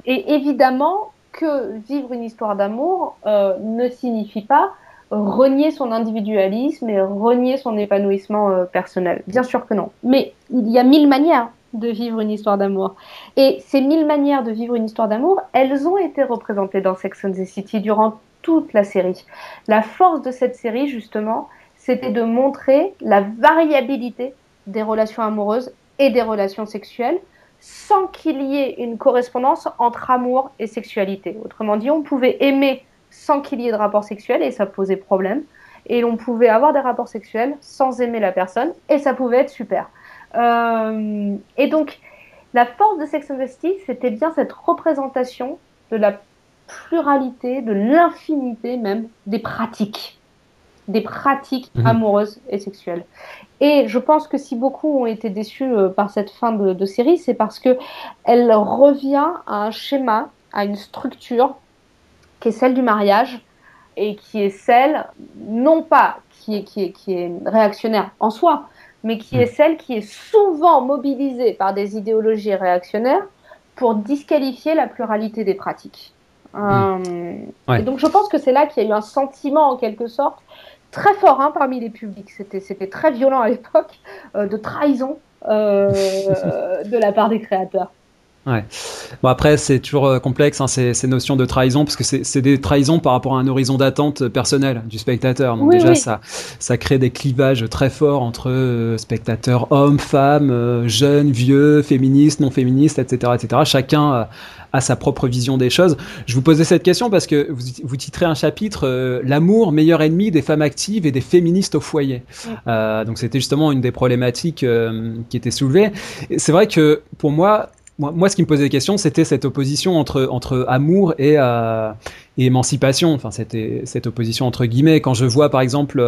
et évidemment que vivre une histoire d'amour ne signifie pas renier son individualisme et renier son épanouissement personnel. Bien sûr que non. Mais il y a mille manières de vivre une histoire d'amour. Et ces mille manières de vivre une histoire d'amour, elles ont été représentées dans Sex and the City durant toute la série. La force de cette série, justement, c'était de montrer la variabilité des relations amoureuses et des relations sexuelles sans qu'il y ait une correspondance entre amour et sexualité. Autrement dit, on pouvait aimer sans qu'il y ait de rapport sexuel et ça posait problème. Et l'on pouvait avoir des rapports sexuels sans aimer la personne et ça pouvait être super. Euh, et donc, la force de Sex and c'était bien cette représentation de la pluralité, de l'infinité même des pratiques, des pratiques mhm. amoureuses et sexuelles. Et je pense que si beaucoup ont été déçus euh, par cette fin de, série, c'est parce que elle revient à un schéma, à une structure qui est celle du mariage et qui est celle, non pas qui est, qui est, qui est réactionnaire en soi, mais qui est mhm. celle qui est souvent mobilisée par des idéologies réactionnaires pour disqualifier la pluralité des pratiques. Euh, et donc je pense que c'est là qu'il y a eu un sentiment en quelque sorte très fort hein, parmi les publics. C'était très violent à l'époque euh, de trahison euh, [laughs] de la part des créateurs. Ouais. Bon après c'est toujours complexe hein, ces, ces, notions de trahison parce que c'est des trahisons par rapport à un horizon d'attente personnel du spectateur. Donc déjà ça ça crée des clivages très forts entre spectateurs hommes, femmes, jeunes, vieux, féministes, non féministes, etc., etc. Chacun à sa propre vision des choses. Je vous posais cette question parce que vous, vous titrez un chapitre euh, L'amour, meilleur ennemi des femmes actives et des féministes au foyer. Euh, donc c'était justement une des problématiques euh, qui était soulevée. C'est vrai que pour moi, moi, ce qui me posait des questions, c'était cette opposition entre, amour et, et émancipation. Enfin, c'était cette opposition entre guillemets. Quand je vois par exemple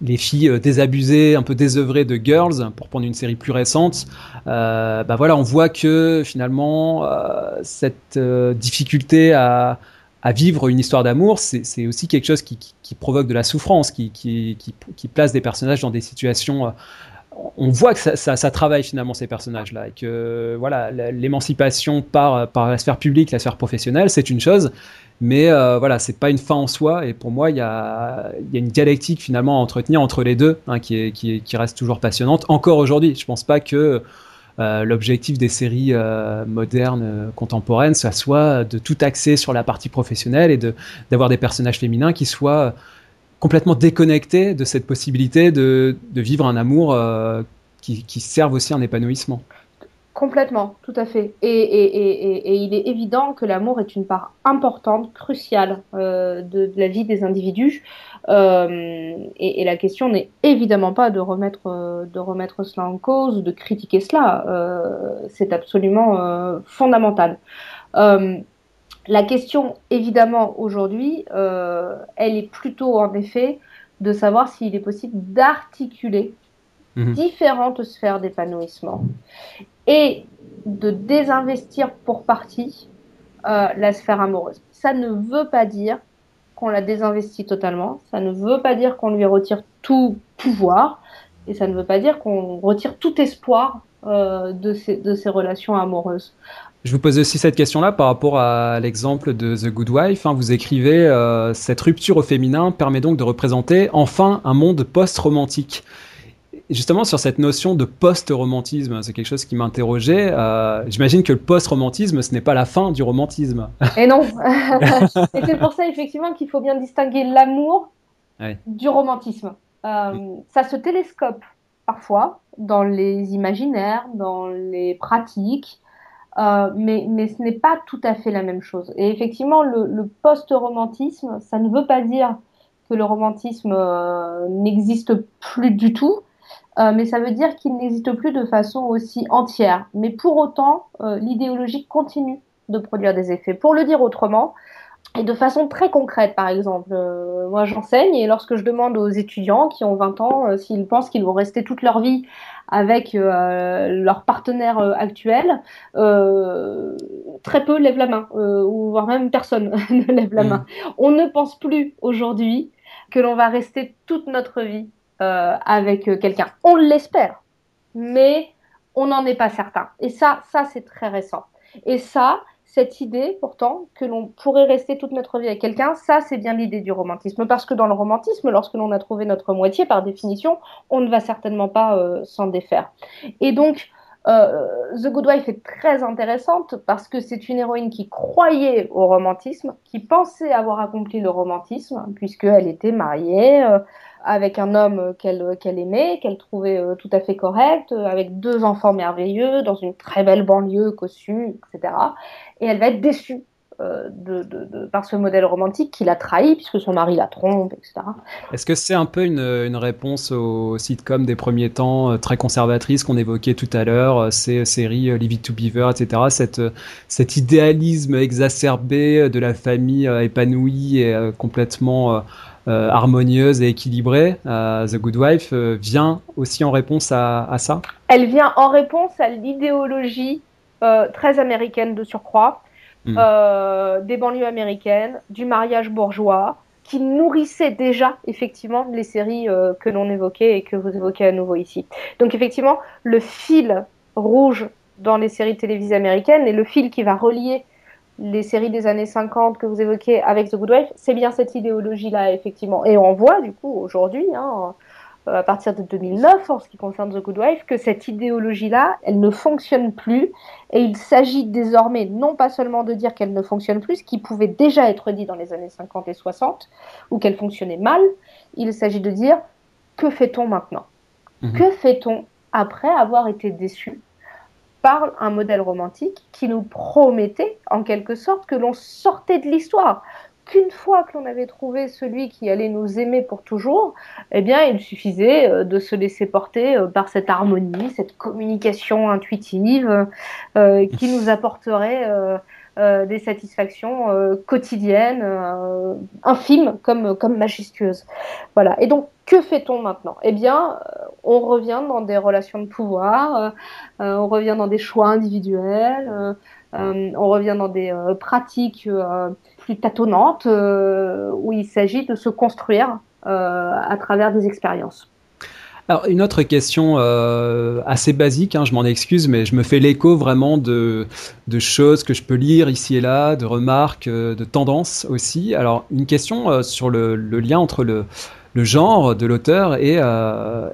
les filles euh, désabusées, un peu désœuvrées de Girls, pour prendre une série plus récente, euh, bah voilà, on voit que finalement euh, cette euh, difficulté à, vivre une histoire d'amour, c'est aussi quelque chose qui, provoque de la souffrance, qui, place des personnages dans des situations. On voit que ça, travaille finalement ces personnages-là et que voilà l'émancipation par la sphère publique, la sphère professionnelle, c'est une chose, mais euh, voilà, c'est pas une fin en soi. Et pour moi, il y a, une dialectique finalement à entretenir entre les deux, hein, qui, reste toujours passionnante. Encore aujourd'hui, je pense pas que euh, l'objectif des séries euh, modernes, euh, contemporaines, ça soit de tout axer sur la partie professionnelle et d'avoir des personnages féminins qui soient complètement déconnectés de cette possibilité de, vivre un amour euh, qui, serve aussi un épanouissement. Complètement, tout à fait. Et, il est évident que l'amour est une part importante, cruciale euh, de, la vie des individus. Euh, et, la question n'est évidemment pas de remettre, de remettre cela en cause de critiquer cela. C'est absolument fondamental. Euh, la question, évidemment, aujourd'hui, elle est plutôt en effet de savoir s'il est possible d'articuler mmh. différentes sphères d'épanouissement et de désinvestir pour partie euh, la sphère amoureuse. Ça ne veut pas dire qu'on la désinvestit totalement, ça ne veut pas dire qu'on lui retire tout pouvoir, et ça ne veut pas dire qu'on retire tout espoir euh, de, ces, de ces relations amoureuses. Je vous pose aussi cette question-là par rapport à l'exemple de The Good Wife. Hein. vous écrivez euh, Cette rupture au féminin permet donc de représenter enfin un monde post-romantique justement sur cette notion de post-romantisme, c'est quelque chose qui m'interrogeait. Euh, J'imagine que le post-romantisme, ce n'est pas la fin du romantisme. Et non. [laughs] Et c'est pour ça effectivement qu'il faut bien distinguer l'amour ouais. du romantisme. Euh, oui. Ça se télescope parfois dans les imaginaires, dans les pratiques. Euh, mais, ce n'est pas tout à fait la même chose. Et effectivement, le, post-romantisme, ça ne veut pas dire que le romantisme euh, n'existe plus du tout, euh, mais ça veut dire qu'il n'existe plus de façon aussi entière. Mais pour autant, l'idéologie continue de produire des effets. Pour le dire autrement, Et de façon très concrète, par exemple, euh, moi j'enseigne et lorsque je demande aux étudiants qui ont 20 ans euh, s'ils pensent qu'ils vont rester toute leur vie avec euh, leur partenaire actuel, très peu lèvent la main, ou voire même personne [laughs] ne lève la mmh. main. On ne pense plus aujourd'hui que l'on va rester toute notre vie avec quelqu'un. On l'espère, mais on n'en est pas certain. Et ça, ça c'est très récent. Et ça, cette idée, pourtant, que l'on pourrait rester toute notre vie avec quelqu'un, ça, c'est bien l'idée du romantisme. Parce que dans le romantisme, lorsque l'on a trouvé notre moitié, par définition, on ne va certainement pas euh, s'en défaire. Et donc, euh, The Good Wife est très intéressante parce que c'est une héroïne qui croyait au romantisme, qui pensait avoir accompli le romantisme, puisqu'elle était mariée, euh, avec un homme qu'elle aimait, qu'elle trouvait euh, tout à fait correct, euh, avec deux enfants merveilleux, dans une très belle banlieue cossue, etc. Et elle va être déçue euh, par ce modèle romantique qui l'a trahi puisque son mari la trompe, etc. Est-ce que c'est un peu une, réponse aux sitcoms des premiers temps très conservatrices qu'on évoquait tout à l'heure, ces séries It to Beaver, etc. Cet idéalisme exacerbé de la famille épanouie et complètement euh, harmonieuse et équilibrée, euh, The Good Wife, euh, vient aussi en réponse à, ça? Elle vient en réponse à l'idéologie très américaine de surcroît, hmm. des banlieues américaines, du mariage bourgeois, qui nourrissait déjà effectivement les séries que l'on évoquait et que vous évoquez à nouveau ici. Donc effectivement, le fil rouge dans les séries télévisées américaines et le fil qui va relier les séries des années 50 que vous évoquez avec The Good Wife, c'est bien cette idéologie-là, effectivement. Et on voit, du coup, aujourd'hui, hein, à partir de 2009, en ce qui concerne The Good Wife, que cette idéologie-là, elle ne fonctionne plus. Et il s'agit désormais non pas seulement de dire qu'elle ne fonctionne plus, ce qui pouvait déjà être dit dans les années 50 et 60, ou qu'elle fonctionnait mal, il s'agit de dire que fait-on maintenant? Mhm. Que fait-on après avoir été déçu? Parle un modèle romantique qui nous promettait en quelque sorte que l'on sortait de l'histoire, qu'une fois que l'on avait trouvé celui qui allait nous aimer pour toujours, eh bien, il suffisait euh, de se laisser porter euh, par cette harmonie, cette communication intuitive euh, qui nous apporterait des satisfactions quotidiennes, infimes comme, comme majestueuses. Voilà. Et donc, que fait-on maintenant? Eh bien, euh, on revient dans des relations de pouvoir, euh, euh, on revient dans des choix individuels, on revient dans des pratiques plus tâtonnantes où il s'agit de se construire à travers des expériences. Alors une autre question assez basique, hein, je m'en excuse, mais je me fais l'écho vraiment de, choses que je peux lire ici et là, de remarques, de tendances aussi. Alors une question sur le, lien entre le, le genre de l'auteur et, euh,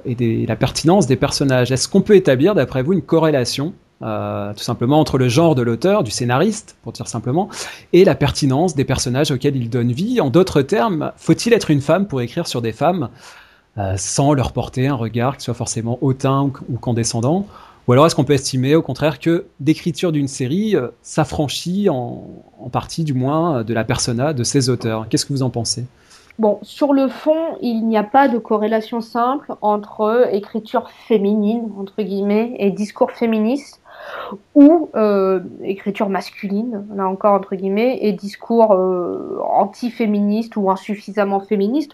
la pertinence des personnages. Est-ce qu'on peut établir, d'après vous, une corrélation euh, tout simplement entre le genre de l'auteur, du scénariste, pour dire simplement, et la pertinence des personnages auxquels il donne vie? En d'autres termes, faut-il être une femme pour écrire sur des femmes? Euh, sans leur porter un regard qui soit forcément hautain ou, condescendant. Ou alors est-ce qu'on peut estimer au contraire que l'écriture d'une série s'affranchit en, partie du moins de la persona de ses auteurs? Qu'est-ce que vous en pensez? Bon, sur le fond, il n'y a pas de corrélation simple entre écriture féminine, entre guillemets, et discours féministe, ou euh, écriture masculine, là encore, entre guillemets, et discours euh, anti-féministe ou insuffisamment féministe.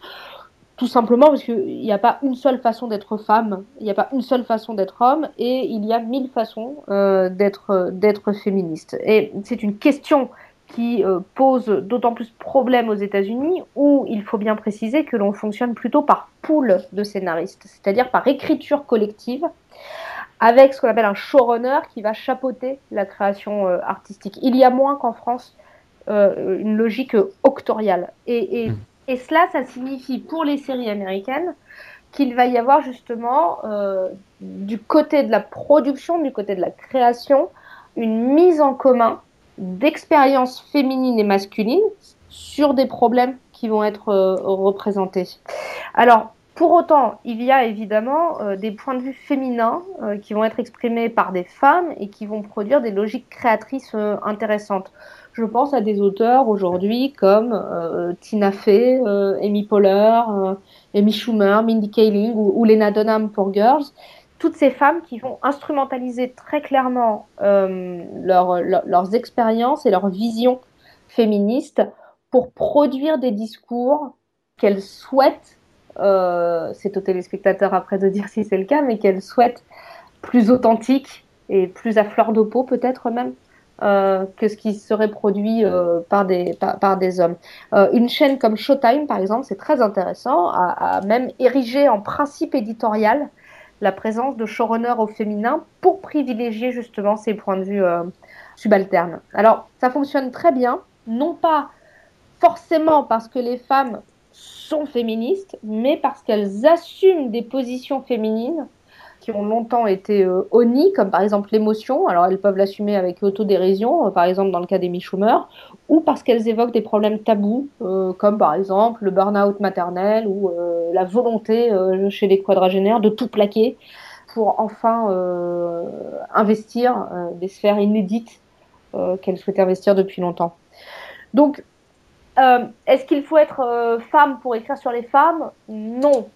Tout simplement parce qu'il n'y a pas une seule façon d'être femme, il n'y a pas une seule façon d'être homme, et il y a mille façons euh, d'être féministe. Et c'est une question qui euh, pose d'autant plus problème aux États-Unis, où il faut bien préciser que l'on fonctionne plutôt par pool de scénaristes, c'est-à-dire par écriture collective, avec ce qu'on appelle un showrunner qui va chapeauter la création euh, artistique. Il y a moins qu'en France euh, une logique octoriale. Et, et, mmh. Et, cela, ça signifie pour les séries américaines qu'il va y avoir justement du côté de la production, du côté de la création, une mise en commun d'expériences féminines et masculines sur des problèmes qui vont être euh, représentés. Alors, pour autant, il y a évidemment euh, des points de vue féminins euh, qui vont être exprimés par des femmes et qui vont produire des logiques créatrices intéressantes. Je pense à des auteurs aujourd'hui comme Tina Fey, Amy Poehler, Amy Schumer, Mindy Kaling ou, Lena Dunham pour Girls, toutes ces femmes qui vont instrumentaliser très clairement euh, leurs expériences et leur vision féministe pour produire des discours qu'elle souhaite, euh, c'est au téléspectateur après de dire si c'est le cas, mais qu'elle souhaite plus authentique et plus à fleur de peau peut-être même. Euh, que ce qui serait produit euh, par, des, par, des hommes. Euh, une chaîne comme Showtime, par exemple, c'est très intéressant, a, même érigé en principe éditorial la présence de showrunners au féminin pour privilégier justement ces points de vue subalternes. Alors, ça fonctionne très bien, non pas forcément parce que les femmes sont féministes, mais parce qu'elles assument des positions féminines ont longtemps été euh, comme par exemple l'émotion. Alors elles peuvent l'assumer avec autodérision, euh, par exemple dans le cas d'Amy Schumer, ou parce qu'elles évoquent des problèmes tabous, euh, comme par exemple le burn-out maternel ou euh, la volonté chez les quadragénaires de tout plaquer pour enfin investir des sphères inédites qu'elles souhaitent investir depuis longtemps. Donc, est-ce qu'il faut être femme pour écrire sur les femmes? Non.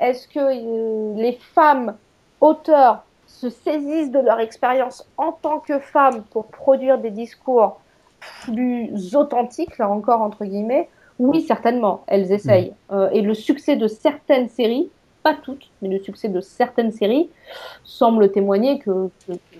Est-ce que les femmes auteurs se saisissent de leur expérience en tant que femmes pour produire des discours plus authentiques, là encore entre guillemets, oui, certainement, elles essayent. Mm. Euh, et le succès de certaines séries, pas toutes, mais le succès de certaines séries semble témoigner que,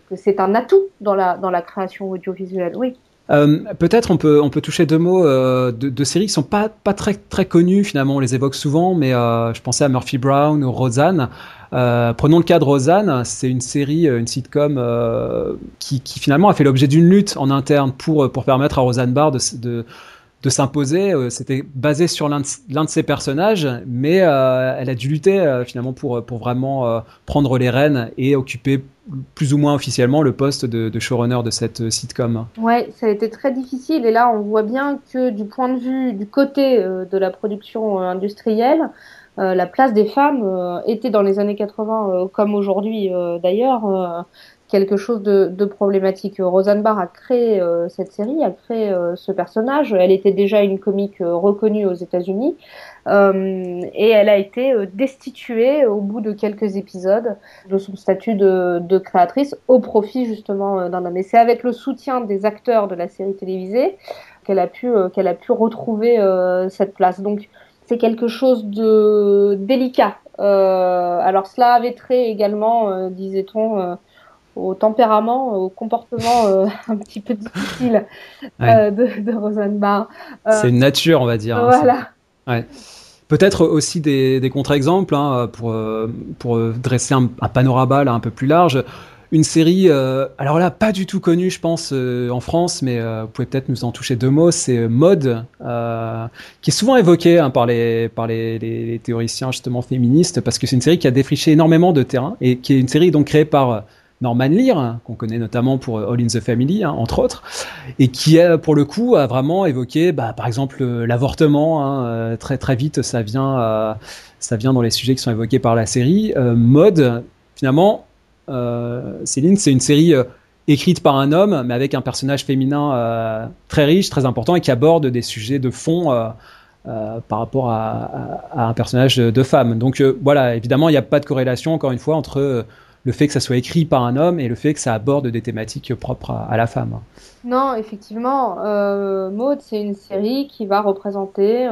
que, c'est un atout dans la, dans la création audiovisuelle, oui. Euh, peut-être on peut on peut toucher deux mots euh, de, de, séries qui sont pas pas très très connues finalement on les évoque souvent mais je pensais à Murphy Brown ou Roseanne. Euh, prenons le cas de Rosanne, c'est une série, euh, une sitcom euh, qui, qui, finalement a fait l'objet d'une lutte en interne pour, pour permettre à Roseanne Barr de, de, de s'imposer. C'était basé sur l'un de, ses personnages, mais elle a dû lutter finalement pour, pour vraiment prendre les rênes et occuper plus ou moins officiellement le poste de, showrunner de cette sitcom. Ouais, ça a été très difficile et là on voit bien que du point de vue du côté de la production industrielle, euh, la place des femmes euh, était dans les années 80, euh, comme aujourd'hui d'ailleurs, quelque chose de, problématique. Roseanne Barr a créé cette série, a créé ce personnage. Elle était déjà une comique reconnue aux États-Unis et elle a été destituée au bout de quelques épisodes de son statut de, créatrice au profit justement d'un homme. Et c'est avec le soutien des acteurs de la série télévisée qu'elle a pu qu'elle a pu retrouver cette place. Donc c'est quelque chose de délicat. Euh, alors cela avait trait également, euh, disait-on, euh, au tempérament, au comportement [laughs] un petit peu difficile de, de Rosanne Barr. c'est une nature, on va dire. Hein, voilà. Ouais. Peut-être aussi des, contre-exemples hein, pour, pour dresser un, un panorama là, un peu plus large une série, euh, alors là, pas du tout connue, je pense, euh, en France, mais euh, vous pouvez peut-être nous en toucher deux mots, c'est Mode, qui est souvent évoquée hein, par, les, par les, théoriciens justement féministes, parce que c'est une série qui a défriché énormément de terrain, et qui est une série donc créée par Norman Lear, hein, qu'on connaît notamment pour All in the Family, hein, entre autres, et qui, pour le coup, a vraiment évoqué, bah, par exemple, l'avortement, très très vite, ça vient, ça vient dans les sujets qui sont évoqués par la série. Mode, finalement, euh, Céline, c'est une série euh, écrite par un homme, mais avec un personnage féminin euh, très riche, très important, et qui aborde des sujets de fond par rapport à, un personnage de femme. Donc voilà, évidemment, il n'y a pas de corrélation, encore une fois, entre le fait que ça soit écrit par un homme et le fait que ça aborde des thématiques propres à, la femme. Non, effectivement, Maud, c'est une série qui va représenter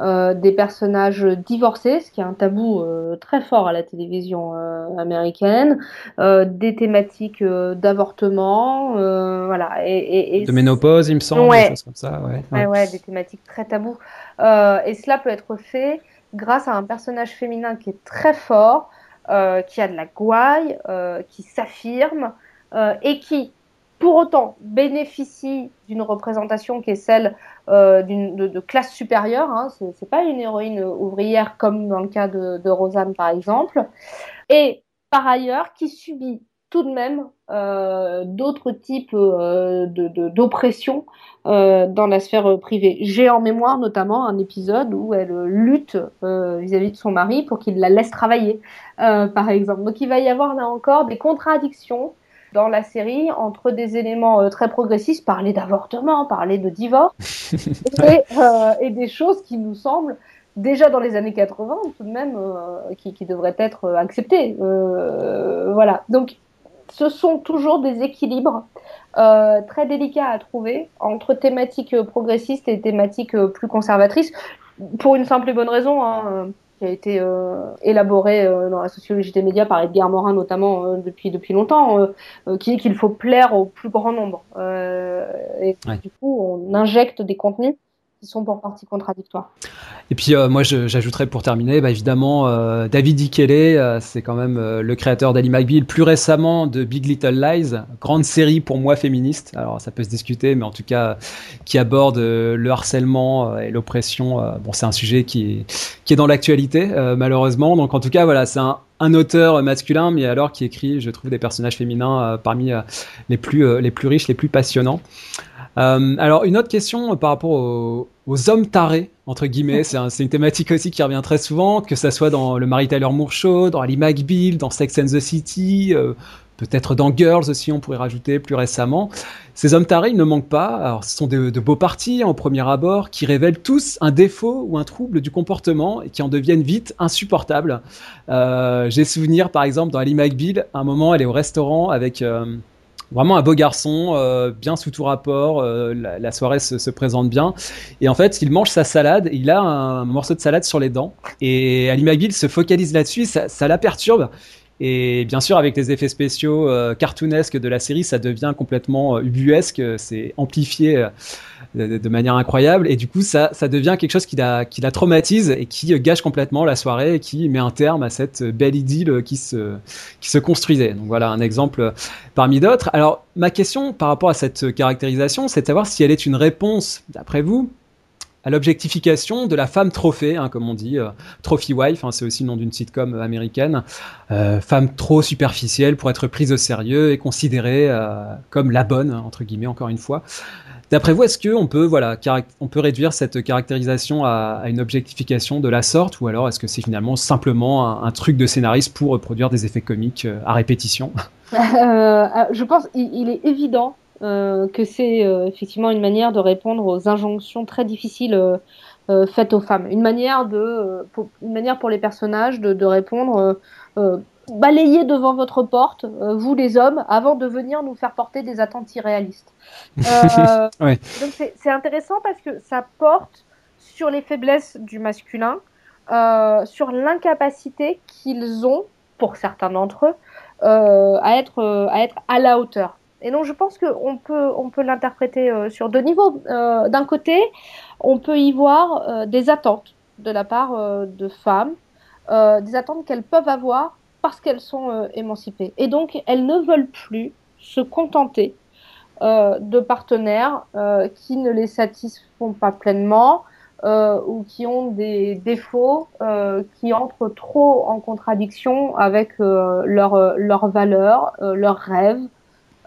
euh, des personnages divorcés, ce qui est un tabou euh, très fort à la télévision euh, américaine, des thématiques d'avortement, voilà. Et, et, de ménopause, il me semble, ouais. des choses comme ça, ouais. Ouais, ouais des thématiques très tabous. et cela peut être fait grâce à un personnage féminin qui est très fort, qui a de la gouaille, qui s'affirme et qui pour autant bénéficie d'une représentation qui est celle euh, de, de, classe supérieure. Hein. Ce n'est pas une héroïne ouvrière comme dans le cas de, de, Rosanne par exemple. Et par ailleurs, qui subit tout de même euh, d'autres types euh, d'oppression euh, dans la sphère privée. J'ai en mémoire notamment un épisode où elle lutte euh, vis-à-vis -vis de son mari pour qu'il la laisse travailler, euh, par exemple. Donc il va y avoir là encore des contradictions dans la série entre des éléments euh, très progressistes, parler d'avortement, parler de divorce, [laughs] euh, et, des choses qui nous semblent déjà dans les années 80 tout de même euh, qui, devraient être acceptées. voilà. Donc ce sont toujours des équilibres euh, très délicats à trouver entre thématiques progressistes et thématiques plus conservatrices, pour une simple et bonne raison. Hein, qui a été euh, élaboré euh, dans la sociologie des médias par Edgar Morin notamment euh, depuis depuis longtemps, qui dit qu'il faut plaire au plus grand nombre. et du coup, on injecte des contenus sont pour partie contradictoires. Et puis euh, moi j'ajouterais pour terminer, bah, évidemment euh, David Ikele, euh, c'est quand même le créateur d'Ali McBeal, plus récemment de Big Little Lies, grande série pour moi féministe. Alors ça peut se discuter, mais en tout cas qui aborde le harcèlement et l'oppression. bon c'est un sujet qui est, dans l'actualité malheureusement. Donc en tout cas voilà c'est un, auteur masculin, mais alors qui écrit, je trouve, des personnages féminins parmi les plus riches, les plus passionnants. Euh, alors une autre question par rapport aux, hommes tarés entre guillemets, c'est une thématique aussi qui revient très souvent, que ça soit dans le Mary Tyler Moore Show, dans Ali McBeal, dans Sex and the City, euh, peut-être dans Girls aussi, on pourrait rajouter plus récemment. Ces hommes tarés, ils ne manquent pas. Alors, ce sont de, beaux partis en premier abord qui révèlent tous un défaut ou un trouble du comportement et qui en deviennent vite insupportables. Euh, J'ai souvenir, par exemple, dans Ali McBeal, un moment, elle est au restaurant avec vraiment un beau garçon, euh, bien sous tout rapport. Euh, la, soirée se, présente bien. Et en fait, il mange sa salade. il a un morceau de salade sur les dents. Et Ali McBeal se focalise là-dessus. Ça, ça, la perturbe. Et bien sûr, avec les effets spéciaux euh, cartoonesques de la série, ça devient complètement ubuesque. C'est amplifié de, manière incroyable. Et du coup, ça, ça devient quelque chose qui la, qui la traumatise et qui gâche complètement la soirée et qui met un terme à cette belle idylle qui se, qui se construisait. Donc voilà un exemple parmi d'autres. Alors, ma question par rapport à cette caractérisation, c'est de savoir si elle est une réponse, d'après vous, à l'objectification de la femme trophée, hein, comme on dit, euh, trophy wife, hein, c'est aussi le nom d'une sitcom américaine, euh, femme trop superficielle pour être prise au sérieux et considérée euh, comme la bonne entre guillemets, encore une fois. D'après vous, est-ce qu'on peut, voilà, on peut réduire cette caractérisation à, une objectification de la sorte, ou alors est-ce que c'est finalement simplement un, truc de scénariste pour produire des effets comiques à répétition? Euh, Je pense il, est évident que c'est effectivement une manière de répondre aux injonctions très difficiles faites aux femmes, une manière de, pour, une manière pour les personnages de, de répondre balayez devant votre porte, euh, vous les hommes, avant de venir nous faire porter des attentes irréalistes. [laughs] Euh, donc c'est intéressant parce que ça porte sur les faiblesses du masculin, euh, sur l'incapacité qu'ils ont, pour certains d'entre eux, à, être, à être à la hauteur. Et donc je pense qu'on peut, on peut l'interpréter sur deux niveaux. D'un côté, on peut y voir des attentes de la part de femmes, des attentes qu'elles peuvent avoir parce qu'elles sont euh, émancipées. Et donc, elles ne veulent plus se contenter euh, de partenaires euh, qui ne les satisfont pas pleinement ou qui ont des défauts qui entrent trop en contradiction avec leurs leur valeurs, leurs rêves,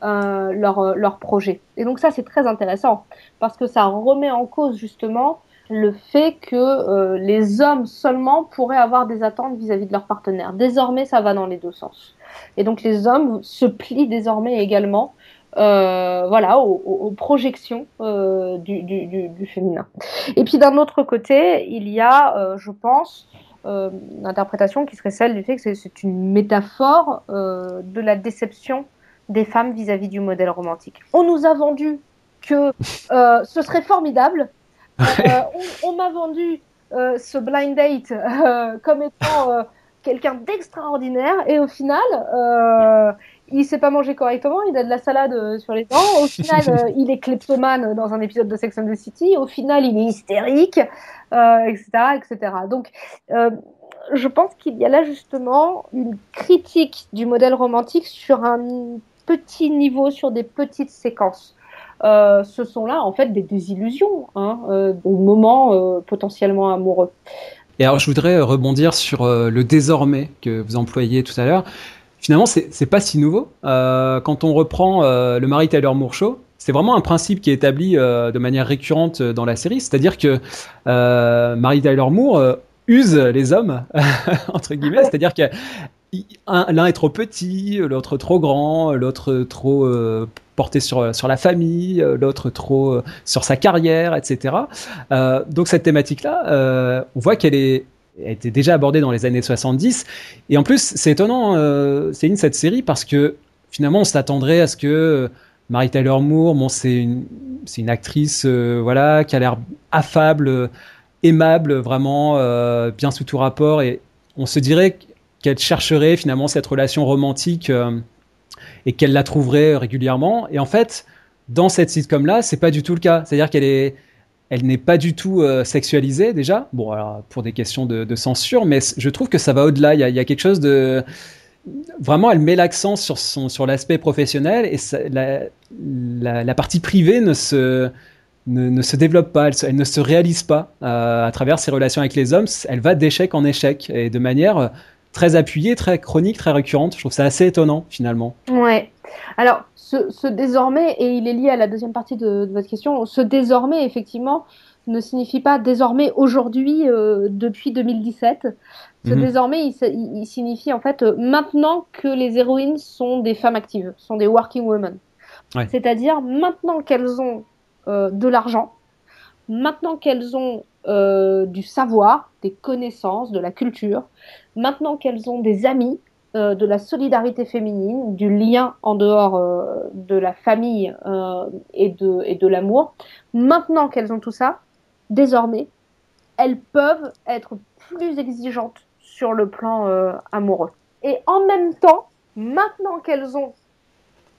leurs leur projets. Et donc ça, c'est très intéressant parce que ça remet en cause justement le fait que euh, les hommes seulement pourraient avoir des attentes vis-à-vis de leurs partenaires. Désormais, ça va dans les deux sens. Et donc les hommes se plient désormais également euh, voilà, aux, projections euh, du, du, féminin. Et puis d'un autre côté, il y a, je pense, une interprétation qui serait celle du fait que c'est une métaphore de la déception des femmes vis-à-vis -vis du modèle romantique. On nous a vendu que ce serait formidable [laughs] euh, on, m'a vendu euh, ce blind date euh, comme étant quelqu'un d'extraordinaire et au final il sait pas manger correctement, il a de la salade sur les dents. Au final, [laughs] il est kleptomane dans un épisode de Sex and the City. Au final, il est hystérique, etc., etc. Donc, je pense qu'il y a là justement une critique du modèle romantique sur un petit niveau, sur des petites séquences. Euh, ce sont là en fait des désillusions hein, euh, au moment euh, potentiellement amoureux. Et alors je voudrais rebondir sur le désormais que vous employez tout à l'heure. Finalement, c'est pas si nouveau. quand on reprend le Mary Tyler Moore Show, c'est vraiment un principe qui est établi de manière récurrente dans la série, c'est-à-dire que Mary Tyler Moore use les hommes [laughs] entre guillemets, c'est-à-dire que l'un est trop petit, l'autre trop grand, l'autre trop euh, porté sur, sur la famille, l'autre trop euh, sur sa carrière, etc. Euh, donc cette thématique-là, on voit qu'elle est a été déjà abordée dans les années 70. Et en plus, c'est étonnant, c'est une cette série parce que finalement, on s'attendrait à ce que Mary Tyler Moore, bon, c'est une, une actrice, voilà, qui a l'air affable, aimable, vraiment bien sous tout rapport, et on se dirait qu'elle chercherait finalement cette relation romantique et qu'elle la trouverait régulièrement. Et en fait, dans cette sitcom-là, c'est pas du tout le cas. C'est-à-dire qu'elle est, elle n'est pas du tout euh, sexualisée déjà. Bon, alors, pour des questions de, censure, mais je trouve que ça va au-delà. Il, y a, quelque chose de vraiment, elle met l'accent sur son sur l'aspect professionnel et la, la, partie privée ne se ne, se développe pas, elle, ne se réalise pas euh, à travers ses relations avec les hommes. Elle va d'échec en échec et de manière euh, très appuyée, très chronique, très récurrente. Je trouve ça assez étonnant finalement. Ouais. Alors, ce, désormais, et il est lié à la deuxième partie de, votre question, ce désormais, effectivement, ne signifie pas désormais aujourd'hui, euh, depuis 2017. Ce mhm. désormais, il, signifie en fait euh, maintenant que les héroïnes sont des femmes actives, sont des working women. C'est-à-dire maintenant qu'elles ont euh, de l'argent, maintenant qu'elles ont du savoir, des connaissances, de la culture, maintenant qu'elles ont des amis, euh, de la solidarité féminine, du lien en dehors euh, de la famille euh, et de l'amour. Maintenant qu'elles ont tout ça, désormais, elles peuvent être plus exigeantes sur le plan amoureux. Et en même temps, maintenant qu'elles ont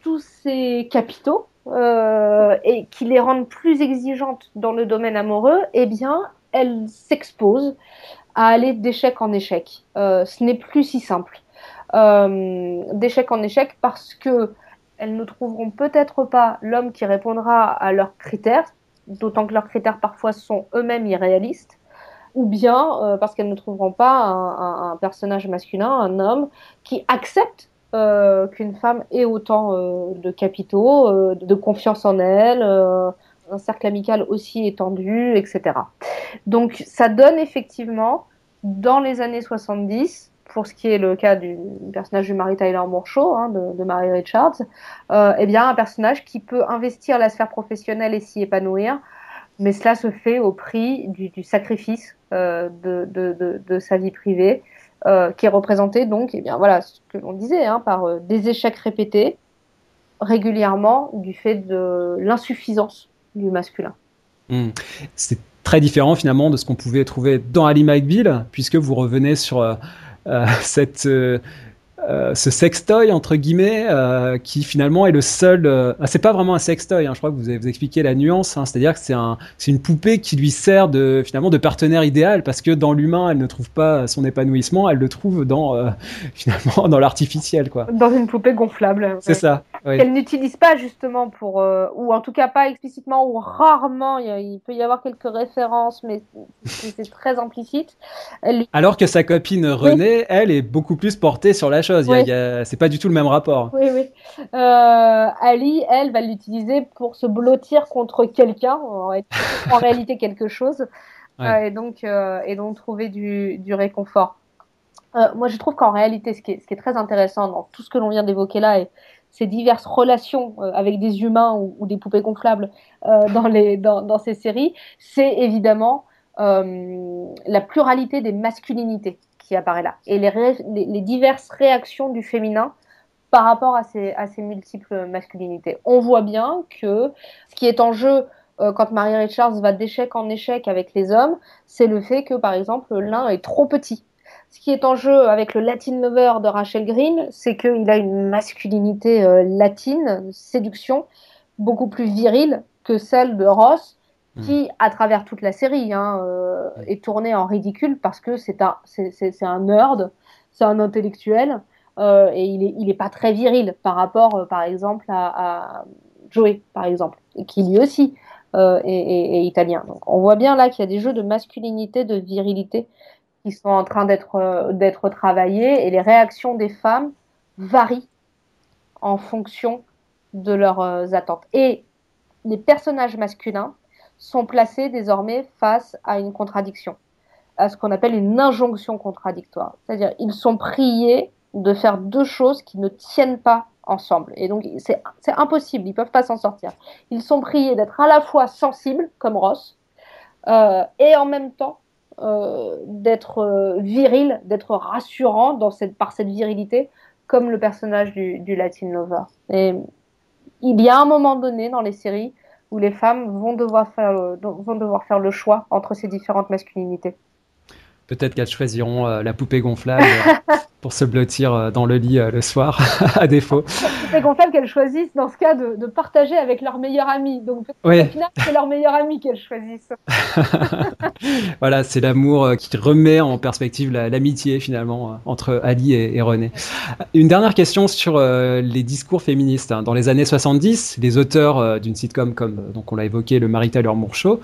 tous ces capitaux et qui les rendent plus exigeantes dans le domaine amoureux, eh bien, elles s'exposent à aller d'échec en échec. ce n'est plus si simple. Euh, d'échec en échec parce que elles ne trouveront peut-être pas l'homme qui répondra à leurs critères, d'autant que leurs critères parfois sont eux-mêmes irréalistes, ou bien euh, parce qu'elles ne trouveront pas un, personnage masculin, un homme, qui accepte euh, qu'une femme ait autant de capitaux, de confiance en elle, un cercle amical aussi étendu, etc. Donc ça donne effectivement, dans les années 70, pour ce qui est le cas du personnage de Mary Tyler Moore hein, de, Mary Richards, euh, eh bien un personnage qui peut investir la sphère professionnelle et s'y épanouir, mais cela se fait au prix du, sacrifice euh, de, sa vie privée, euh, qui est représenté donc, eh bien voilà, ce que l'on disait, hein, par des échecs répétés régulièrement du fait de l'insuffisance du masculin. Hmm. C'est très différent finalement de ce qu'on pouvait trouver dans Ali McBeal, puisque vous revenez sur euh, [laughs] cette euh, euh, ce sextoy entre guillemets euh, qui finalement est le seul euh, ah, c'est pas vraiment un sextoy hein, je crois que vous avez vous expliqué la nuance hein, c'est-à-dire que c'est un c'est une poupée qui lui sert de finalement de partenaire idéal parce que dans l'humain elle ne trouve pas son épanouissement elle le trouve dans [laughs] finalement dans l'artificiel quoi. Dans une poupée gonflable c'est ça qu'elle n'utilise pas justement pour ou en tout cas pas explicitement ou rarement il, peut y avoir quelques références mais c'est très implicite. Alors que sa copine Renée elle est beaucoup plus portée sur la chose c'est pas du tout le même rapport. Oui, oui. Euh, Ali, elle, va l'utiliser pour se blottir contre quelqu'un, en, [laughs] réalité quelque chose, euh, et, donc, euh, et donc trouver du, réconfort. moi, je trouve qu'en réalité, ce qui, est, ce qui, est, très intéressant dans tout ce que l'on vient d'évoquer là, et ces diverses relations avec des humains ou, des poupées gonflables dans, les, dans, dans ces séries, c'est évidemment la pluralité des masculinités apparaît là et les, les, diverses réactions du féminin par rapport à ces, à ces multiples masculinités. On voit bien que ce qui est en jeu euh, quand Marie Richards va d'échec en échec avec les hommes, c'est le fait que, par exemple, l'un est trop petit. Ce qui est en jeu avec le Latin Lover de Rachel Green, c'est qu'il a une masculinité euh, latine, séduction, beaucoup plus virile que celle de Ross. Qui, à travers toute la série, hein, euh, est tourné en ridicule parce que c'est un, c'est, un nerd, c'est un intellectuel, euh, et il est, il est pas très viril par rapport, euh, par exemple, à, à, Joey, par exemple, qui lui aussi est, est, italien. Donc, on voit bien là qu'il y a des jeux de masculinité, de virilité qui sont en train d'être, d'être travaillés, et les réactions des femmes varient en fonction de leurs attentes. Et les personnages masculins sont placés désormais face à une contradiction, à ce qu'on appelle une injonction contradictoire. C'est-à-dire, ils sont priés de faire deux choses qui ne tiennent pas ensemble. Et donc, c'est impossible, ils ne peuvent pas s'en sortir. Ils sont priés d'être à la fois sensibles, comme Ross, euh, et en même temps euh, d'être euh, viril, d'être rassurant par cette virilité, comme le personnage du Latin Lover. Et il y a un moment donné dans les séries où les femmes vont devoir faire, vont devoir faire le choix entre ces différentes masculinités. Peut-être qu'elles choisiront euh, la poupée gonflable [laughs] pour se blottir euh, dans le lit euh, le soir, [laughs] à défaut. Poupée gonflable qu'elles choisissent dans ce cas de, partager avec leur meilleur ami. Donc au final, c'est leur meilleur ami qu'elles choisissent. [laughs] voilà, c'est l'amour qui remet en perspective l'amitié finalement entre Ali et, René. Une dernière question sur les discours féministes. Hein. Dans les années 70, les auteurs d'une sitcom comme donc on l'a évoqué, le Moore Show,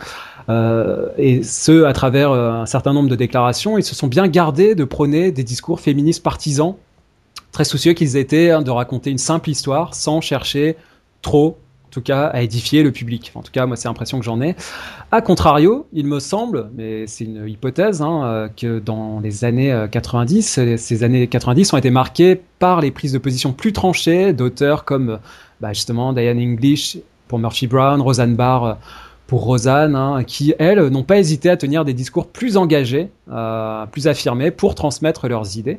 euh, et ce, à travers euh, un certain nombre de déclarations, ils se sont bien gardés de prôner des discours féministes partisans, très soucieux qu'ils étaient hein, de raconter une simple histoire sans chercher trop, en tout cas, à édifier le public. en tout cas, moi, c'est l'impression que j'en ai. A contrario, il me semble, mais c'est une hypothèse, hein, euh, que dans les années 90, ces années 90 ont été marquées par les prises de position plus tranchées d'auteurs comme bah, justement Diane English pour Murphy Brown, Roseanne Barr pour Rosanne, hein, qui, elles, n'ont pas hésité à tenir des discours plus engagés, euh, plus affirmés, pour transmettre leurs idées.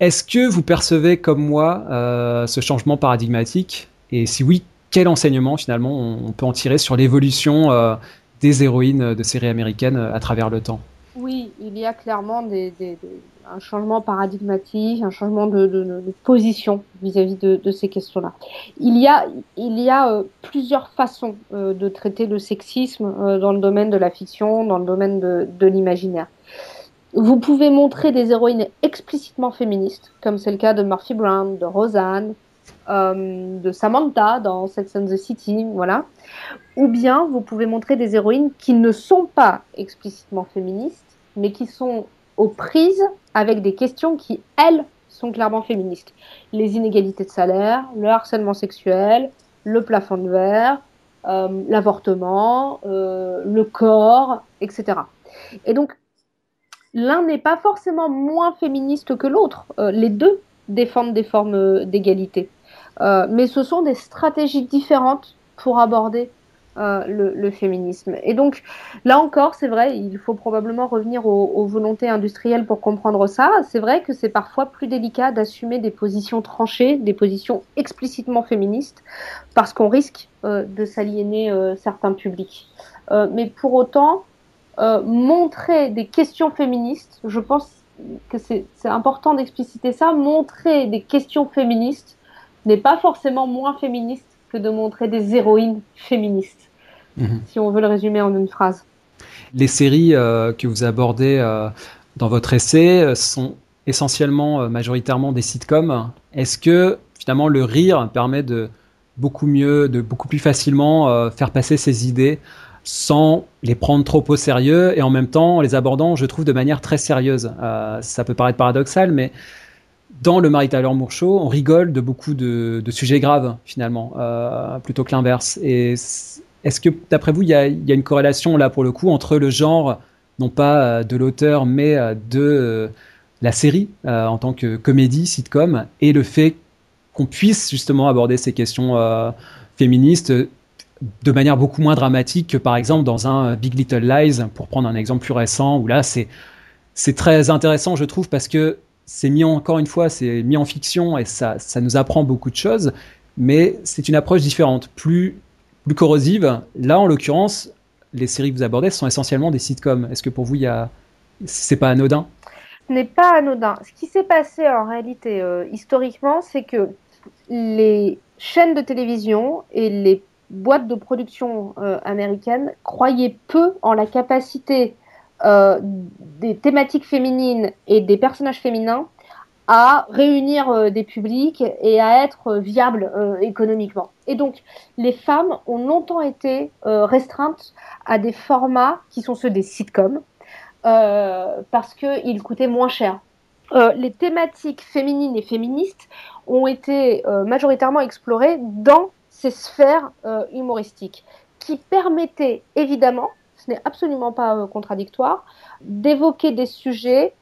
Est-ce que vous percevez comme moi euh, ce changement paradigmatique? Et si oui, quel enseignement finalement on, peut en tirer sur l'évolution euh, des héroïnes de séries américaines à travers le temps? Oui, il y a clairement des, un changement paradigmatique, un changement de, position vis-à-vis de, ces questions-là. Il y a, il y a euh, plusieurs façons euh, de traiter le sexisme euh, dans le domaine de la fiction, dans le domaine de, l'imaginaire. Vous pouvez montrer des héroïnes explicitement féministes, comme c'est le cas de Murphy Brown, de Roseanne, de Samantha dans Sex and the City, voilà. Ou bien vous pouvez montrer des héroïnes qui ne sont pas explicitement féministes, mais qui sont aux prises avec des questions qui, elles, sont clairement féministes. Les inégalités de salaire, le harcèlement sexuel, le plafond de verre, euh, l'avortement, euh, le corps, etc. Et donc, l'un n'est pas forcément moins féministe que l'autre. Euh, les deux défendent des formes d'égalité. mais ce sont des stratégies différentes pour aborder euh, le, féminisme. Et donc, là encore, c'est vrai, il faut probablement revenir aux, volontés industrielles pour comprendre ça. C'est vrai que c'est parfois plus délicat d'assumer des positions tranchées, des positions explicitement féministes, parce qu'on risque euh, de s'aliéner euh, certains publics. mais pour autant, montrer des questions féministes, je pense que c'est important d'expliciter ça, montrer des questions féministes n'est pas forcément moins féministe de montrer des héroïnes féministes, mhm. si on veut le résumer en une phrase. Les séries euh, que vous abordez euh, dans votre essai euh, sont essentiellement, majoritairement des sitcoms. Est-ce que finalement le rire permet de beaucoup mieux, de beaucoup plus facilement faire passer ses idées sans les prendre trop au sérieux et en même temps en les abordant, je trouve, de manière très sérieuse? ça peut paraître paradoxal, mais dans le Mary Tyler Moore Show, on rigole de beaucoup de, sujets graves, finalement, euh, plutôt que l'inverse. Et est-ce que, d'après vous, il y, a, une corrélation, là, pour le coup, entre le genre, non pas euh, de l'auteur, mais euh, de la série, en tant que comédie, sitcom, et le fait qu'on puisse, justement, aborder ces questions féministes de manière beaucoup moins dramatique que, par exemple, dans un Big Little Lies, pour prendre un exemple plus récent, où là, c'est très intéressant, je trouve, parce que c'est mis encore une fois, c'est mis en fiction et ça, ça nous apprend beaucoup de choses, mais c'est une approche différente, plus, plus corrosive. Là, en l'occurrence, les séries que vous abordez sont essentiellement des sitcoms. Est-ce que pour vous, il y a... c'est pas anodin? Ce n'est pas anodin. Ce qui s'est passé en réalité euh, historiquement, c'est que les chaînes de télévision et les boîtes de production euh, américaines croyaient peu en la capacité euh, des thématiques féminines et des personnages féminins à réunir euh, des publics et à être euh, économiquement. Et donc, les femmes ont longtemps été restreintes à des formats qui sont ceux des sitcoms, parce qu'ils coûtaient moins cher. les thématiques féminines et féministes ont été majoritairement explorées dans ces sphères humoristiques, qui permettaient évidemment ce n'est absolument pas euh, contradictoire, d'évoquer des sujets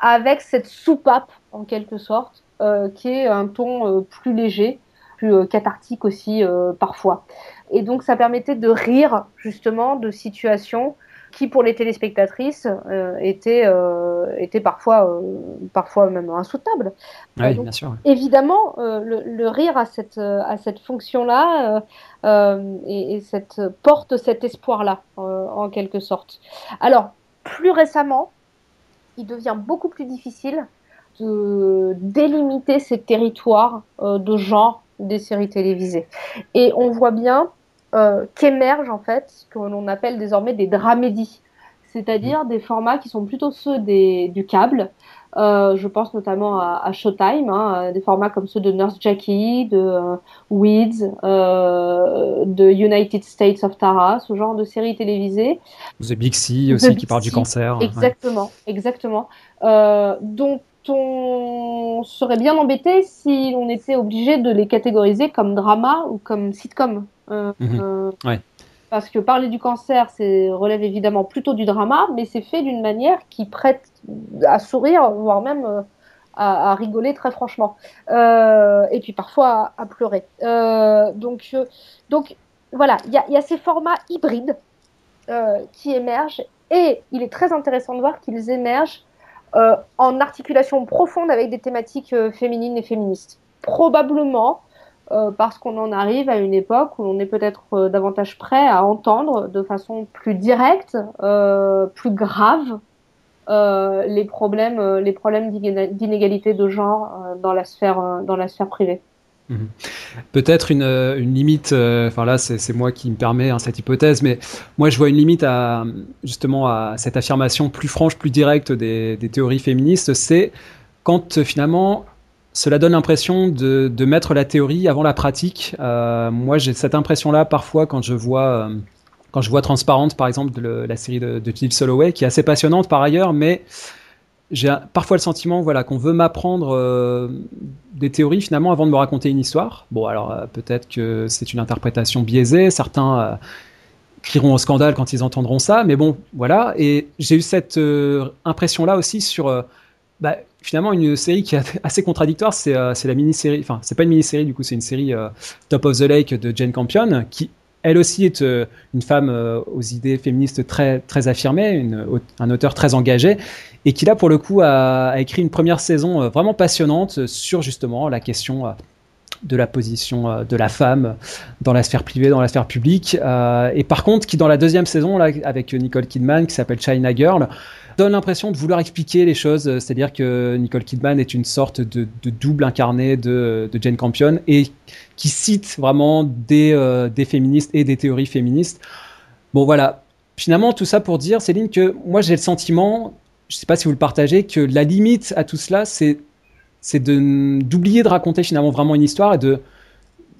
avec cette soupape, en quelque sorte, euh, qui est un ton euh, plus léger, plus cathartique aussi parfois. Et donc ça permettait de rire justement de situations qui pour les téléspectatrices était, était parfois, parfois même insoutenable. Oui, bien sûr. Évidemment, le, rire a cette, à cette fonction-là et, et, cette, porte cet espoir-là, en quelque sorte. Alors, plus récemment, il devient beaucoup plus difficile de délimiter ces territoires euh, de genre des séries télévisées. Et on voit bien euh, qu'émergent en fait ce que l'on appelle désormais des dramédies, c'est-à-dire des formats qui sont plutôt ceux des, du câble. Euh, je pense notamment à, Showtime, hein, des formats comme ceux de Nurse Jackie, de Weeds, de United States of Tara, ce genre de séries télévisées. The Big C aussi qui parle du cancer. Exactement, exactement. donc on serait bien embêté si on était obligé de les catégoriser comme drama ou comme sitcom. Euh, mhm. euh, parce que parler du cancer, c'est relève évidemment plutôt du drama, mais c'est fait d'une manière qui prête à sourire, voire même euh, à, rigoler très franchement. et puis parfois à, pleurer. donc, donc voilà, il y, y a, ces formats hybrides qui émergent et il est très intéressant de voir qu'ils émergent euh, en articulation profonde avec des thématiques euh, féminines et féministes. Probablement euh, parce qu'on en arrive à une époque où on est peut-être davantage prêt à entendre de façon plus directe, plus grave, les problèmes, les problèmes d'inégalité de genre dans la sphère, dans la sphère privée. Mhm. Peut-être une, limite, euh, enfin là c'est moi qui me permet hein, cette hypothèse, mais moi je vois une limite à justement à cette affirmation plus franche, plus directe des, théories féministes, c'est quand euh, finalement cela donne l'impression de, mettre la théorie avant la pratique. Euh, moi j'ai cette impression-là parfois quand je vois euh, quand je vois Transparente par exemple de la série de, de Philip Soloway, qui est assez passionnante par ailleurs, mais j'ai parfois le sentiment voilà qu'on veut m'apprendre euh, des théories finalement avant de me raconter une histoire. Bon alors peut-être que c'est une interprétation biaisée, certains crieront au scandale quand ils entendront ça, mais bon voilà. Et j'ai eu cette impression là aussi sur bah, finalement une série qui est [laughs] assez contradictoire, c'est la mini-série, enfin c'est pas une mini-série du coup, c'est une série Top of the Lake de Jane Campion qui elle aussi est une femme aux idées féministes très très affirmées, un auteur très engagé et qui là pour le coup a, écrit une première saison euh, vraiment passionnante sur justement la question euh, de la position euh, de la femme dans la sphère privée, dans la sphère publique. et par contre, qui dans la deuxième saison, là, avec Nicole Kidman, qui s'appelle China Girl, donne l'impression de vouloir expliquer les choses. C'est-à-dire que Nicole Kidman est une sorte de, double incarné de, Jane Campion et qui cite vraiment des, des féministes et des théories féministes. Bon voilà. Finalement, tout ça pour dire, Céline, que moi j'ai le sentiment je ne sais pas si vous le partagez, que la limite à tout cela, c'est d'oublier de, raconter finalement vraiment une histoire et de,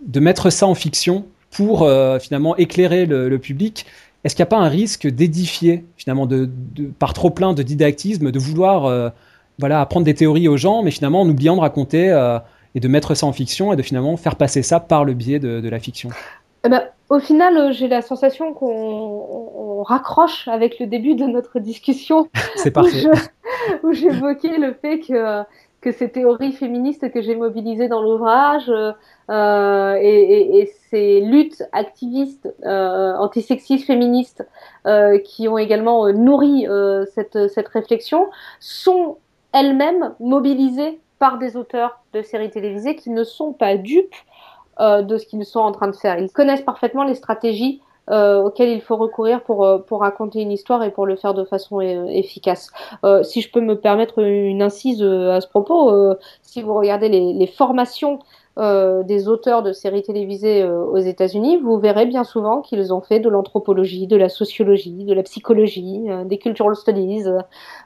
de mettre ça en fiction pour euh, finalement éclairer le, public. Est-ce qu'il n'y a pas un risque d'édifier finalement de, par trop plein de didactisme, de vouloir euh, voilà apprendre des théories aux gens, mais finalement en oubliant de raconter euh, et de mettre ça en fiction et de finalement faire passer ça par le biais de, la fiction? Eh ben, au final, euh, j'ai la sensation qu'on raccroche avec le début de notre discussion. [laughs] C'est parfait. Où j'évoquais le fait que, que ces théories féministes que j'ai mobilisées dans l'ouvrage euh, et, ces luttes activistes, euh, antisexistes, féministes, euh, qui ont également nourri cette, réflexion, sont elles-mêmes mobilisées par des auteurs de séries télévisées qui ne sont pas dupes de ce qu'ils sont en train de faire. Ils connaissent parfaitement les stratégies euh, auxquelles il faut recourir pour, raconter une histoire et pour le faire de façon efficace. si je peux me permettre une incise à ce propos, si vous regardez les formations des auteurs de séries télévisées aux États-Unis, vous verrez bien souvent qu'ils ont fait de l'anthropologie, de la sociologie, de la psychologie, des cultural studies,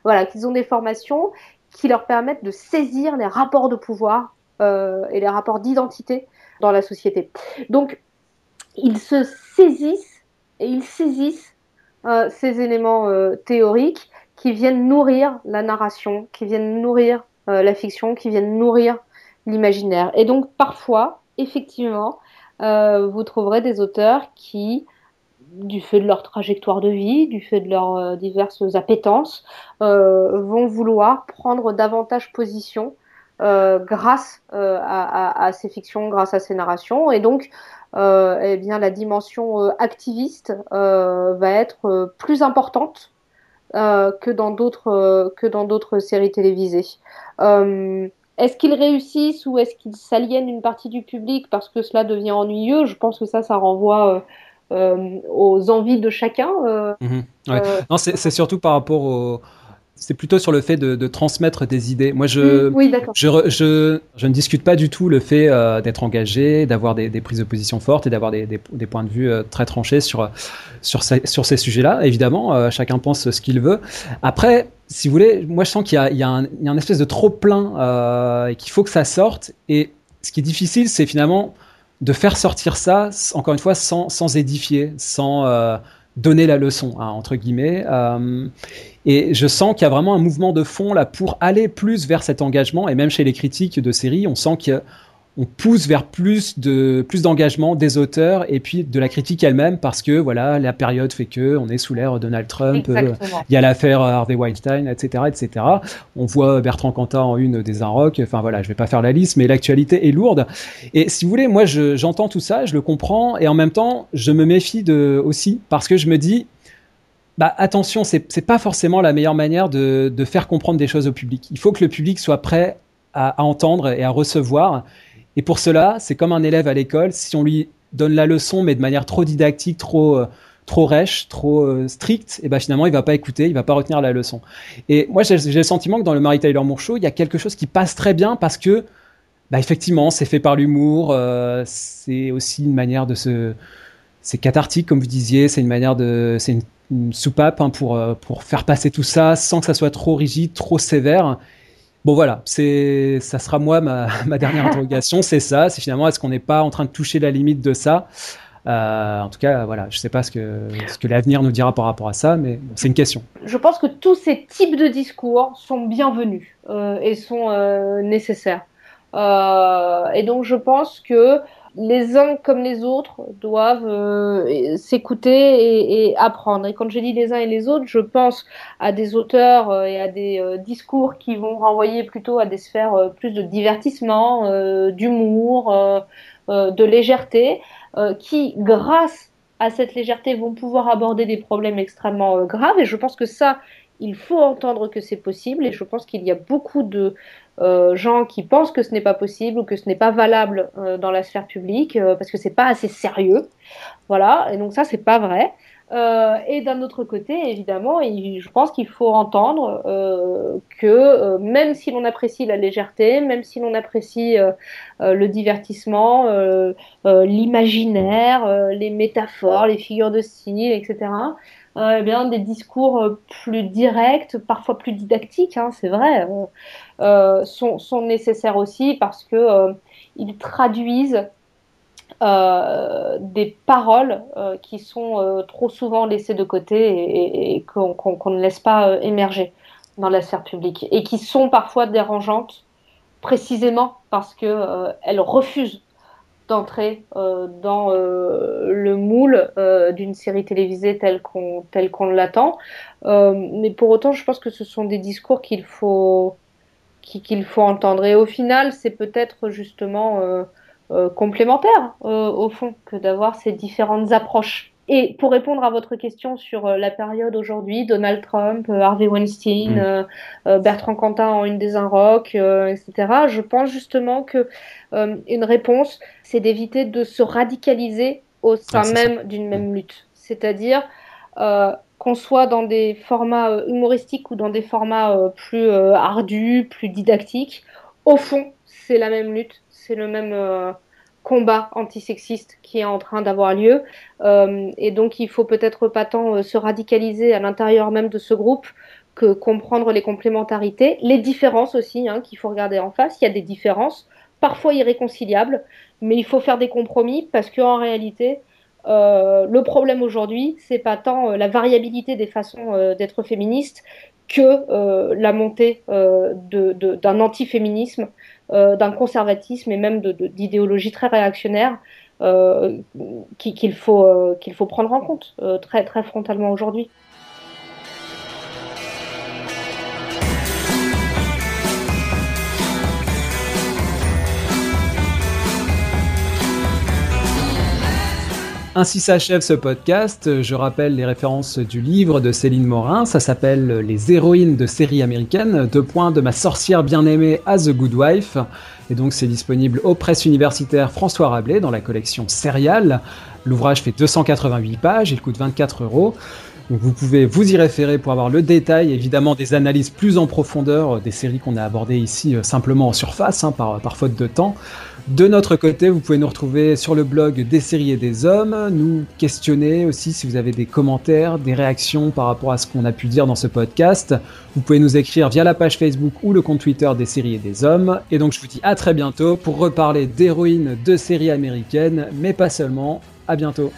voilà, qu'ils ont des formations qui leur permettent de saisir les rapports de pouvoir et les rapports d'identité dans la société. Donc, ils se saisissent et ils saisissent euh, ces éléments euh, théoriques qui viennent nourrir la narration, qui viennent nourrir euh, la fiction, qui viennent nourrir l'imaginaire. Et donc, parfois, effectivement, vous trouverez des auteurs qui, du fait de leur trajectoire de vie, du fait de leurs diverses appétences, vont vouloir prendre davantage position euh, grâce euh, à, à, ces fictions, grâce à ces narrations. Et donc, eh bien, la dimension activiste va être plus importante que dans d'autres séries télévisées. Est-ce qu'ils réussissent ou est-ce qu'ils s'aliènent une partie du public parce que cela devient ennuyeux? Je pense que ça, ça renvoie aux envies de chacun. Mmh non, c'est surtout par rapport au c'est plutôt sur le fait de, transmettre des idées. Moi, je, mm, je, je, je, ne discute pas du tout le fait euh, d'être engagé, d'avoir des, prises de position fortes et d'avoir des, des, points de vue euh, très tranchés sur, sur, sur ces sujets-là. Évidemment, euh, chacun pense ce qu'il veut. Après, si vous voulez, moi, je sens qu'il y, y, y, a un espèce de trop plein et qu'il faut que ça sorte. Et ce qui est difficile, c'est finalement de faire sortir ça, encore une fois, sans, sans édifier, sans donner la leçon, hein, entre guillemets. Euh, et je sens qu'il y a vraiment un mouvement de fond là pour aller plus vers cet engagement. Et même chez les critiques de séries, on sent qu'il on pousse vers plus de plus d'engagement des auteurs et puis de la critique elle-même parce que voilà la période fait que on est sous l'ère Donald Trump, euh, il y a l'affaire Harvey Weinstein, etc., etc. On voit Bertrand Cantat en une des Inrocks. Enfin voilà, je vais pas faire la liste, mais l'actualité est lourde. Et si vous voulez, moi j'entends tout ça, je le comprends et en même temps je me méfie de aussi parce que je me dis bah attention, c'est c'est pas forcément la meilleure manière de, de faire comprendre des choses au public. Il faut que le public soit prêt à, à entendre et à recevoir. Et pour cela, c'est comme un élève à l'école, si on lui donne la leçon mais de manière trop didactique, trop euh, trop rêche, trop euh, stricte, et ben finalement il va pas écouter, il va pas retenir la leçon. Et moi j'ai le sentiment que dans le Mary Tyler Moore il y a quelque chose qui passe très bien parce que bah effectivement, c'est fait par l'humour, euh, c'est aussi une manière de se c'est cathartique comme vous disiez, c'est une manière de c'est une, soupape hein, pour pour faire passer tout ça sans que ça soit trop rigide, trop sévère Bon voilà, c'est ça sera moi [laughs] ma, dernière interrogation, c'est ça, c'est finalement est-ce qu'on n'est pas en train de toucher la limite de ça? Euh, en tout cas, voilà, je ne sais pas ce que, l'avenir nous dira par rapport à ça, mais c'est une question. Je pense que tous ces types de discours sont bienvenus euh, et sont euh, nécessaires. Et donc, je pense que les uns comme les autres doivent euh, s'écouter et, apprendre. Et quand je dis les uns et les autres, je pense à des auteurs euh, et à des euh, discours qui vont renvoyer plutôt à des sphères plus de divertissement, d'humour, de légèreté, qui, grâce à cette légèreté, vont pouvoir aborder des problèmes extrêmement graves. Et je pense que ça, il faut entendre que c'est possible. Et je pense qu'il y a beaucoup de euh, gens qui pensent que ce n'est pas possible ou que ce n'est pas valable euh, dans la sphère publique euh, parce que c'est pas assez sérieux. Voilà, et donc ça c'est pas vrai. et d'un autre côté, évidemment, je pense qu'il faut entendre que même si l'on apprécie la légèreté, même si l'on apprécie le divertissement, l'imaginaire, les métaphores, les figures de style, etc., euh, eh bien, des discours euh, plus directs, parfois plus didactiques, hein, c'est vrai, euh, sont, sont, nécessaires aussi parce que ils traduisent des paroles qui sont trop souvent laissées de côté et, qu'on ne laisse pas émerger dans la sphère publique et qui sont parfois dérangeantes précisément parce qu'elles refusent d'entrer euh, dans euh, le moule euh, d'une série télévisée telle qu'on l'attend. mais pour autant, je pense que ce sont des discours qu'il qu'il faut entendre. Et au final, c'est peut-être justement complémentaire au fond que d'avoir ces différentes approches. Et pour répondre à votre question sur la période aujourd'hui, Donald Trump, Harvey Weinstein, mm. Bertrand Cantat en une des un rock, etc., je pense justement que une réponse, c'est d'éviter de se radicaliser au sein même d'une même lutte. C'est-à-dire euh, qu'on soit dans des formats euh, humoristiques ou dans des formats euh, plus ardus, plus didactiques, au fond, c'est la même lutte, c'est le même combat antisexiste qui est en train d'avoir lieu. et donc, il faut peut-être pas tant se radicaliser à l'intérieur même de ce groupe que comprendre les complémentarités, les différences aussi, hein, qu'il faut regarder en face. Il y a des différences, parfois irréconciliables, mais il faut faire des compromis parce qu'en réalité, euh, le problème aujourd'hui, c'est pas tant euh, la variabilité des façons euh, d'être féministe que la montée d'un antiféminisme, d'un conservatisme et même d'idéologie très réactionnaire qu'il faut, qu'il faut prendre en compte très, très frontalement aujourd'hui. Ainsi s'achève ce podcast. Je rappelle les références du livre de Céline Morin. Ça s'appelle Les héroïnes de séries américaines. Deux points de ma sorcière bien-aimée à The Good Wife. Et donc c'est disponible aux presses universitaires François Rabelais dans la collection Serial. L'ouvrage fait 288 pages, il coûte 24 euros. Vous pouvez vous y référer pour avoir le détail, évidemment des analyses plus en profondeur des séries qu'on a abordées ici euh, simplement en surface, hein, par faute de temps. De notre côté, vous pouvez nous retrouver sur le blog des séries et des hommes, nous questionner aussi si vous avez des commentaires, des réactions par rapport à ce qu'on a pu dire dans ce podcast. Vous pouvez nous écrire via la page Facebook ou le compte Twitter des séries et des hommes. Et donc je vous dis à très bientôt pour reparler d'héroïnes de séries américaines, mais pas seulement. À bientôt.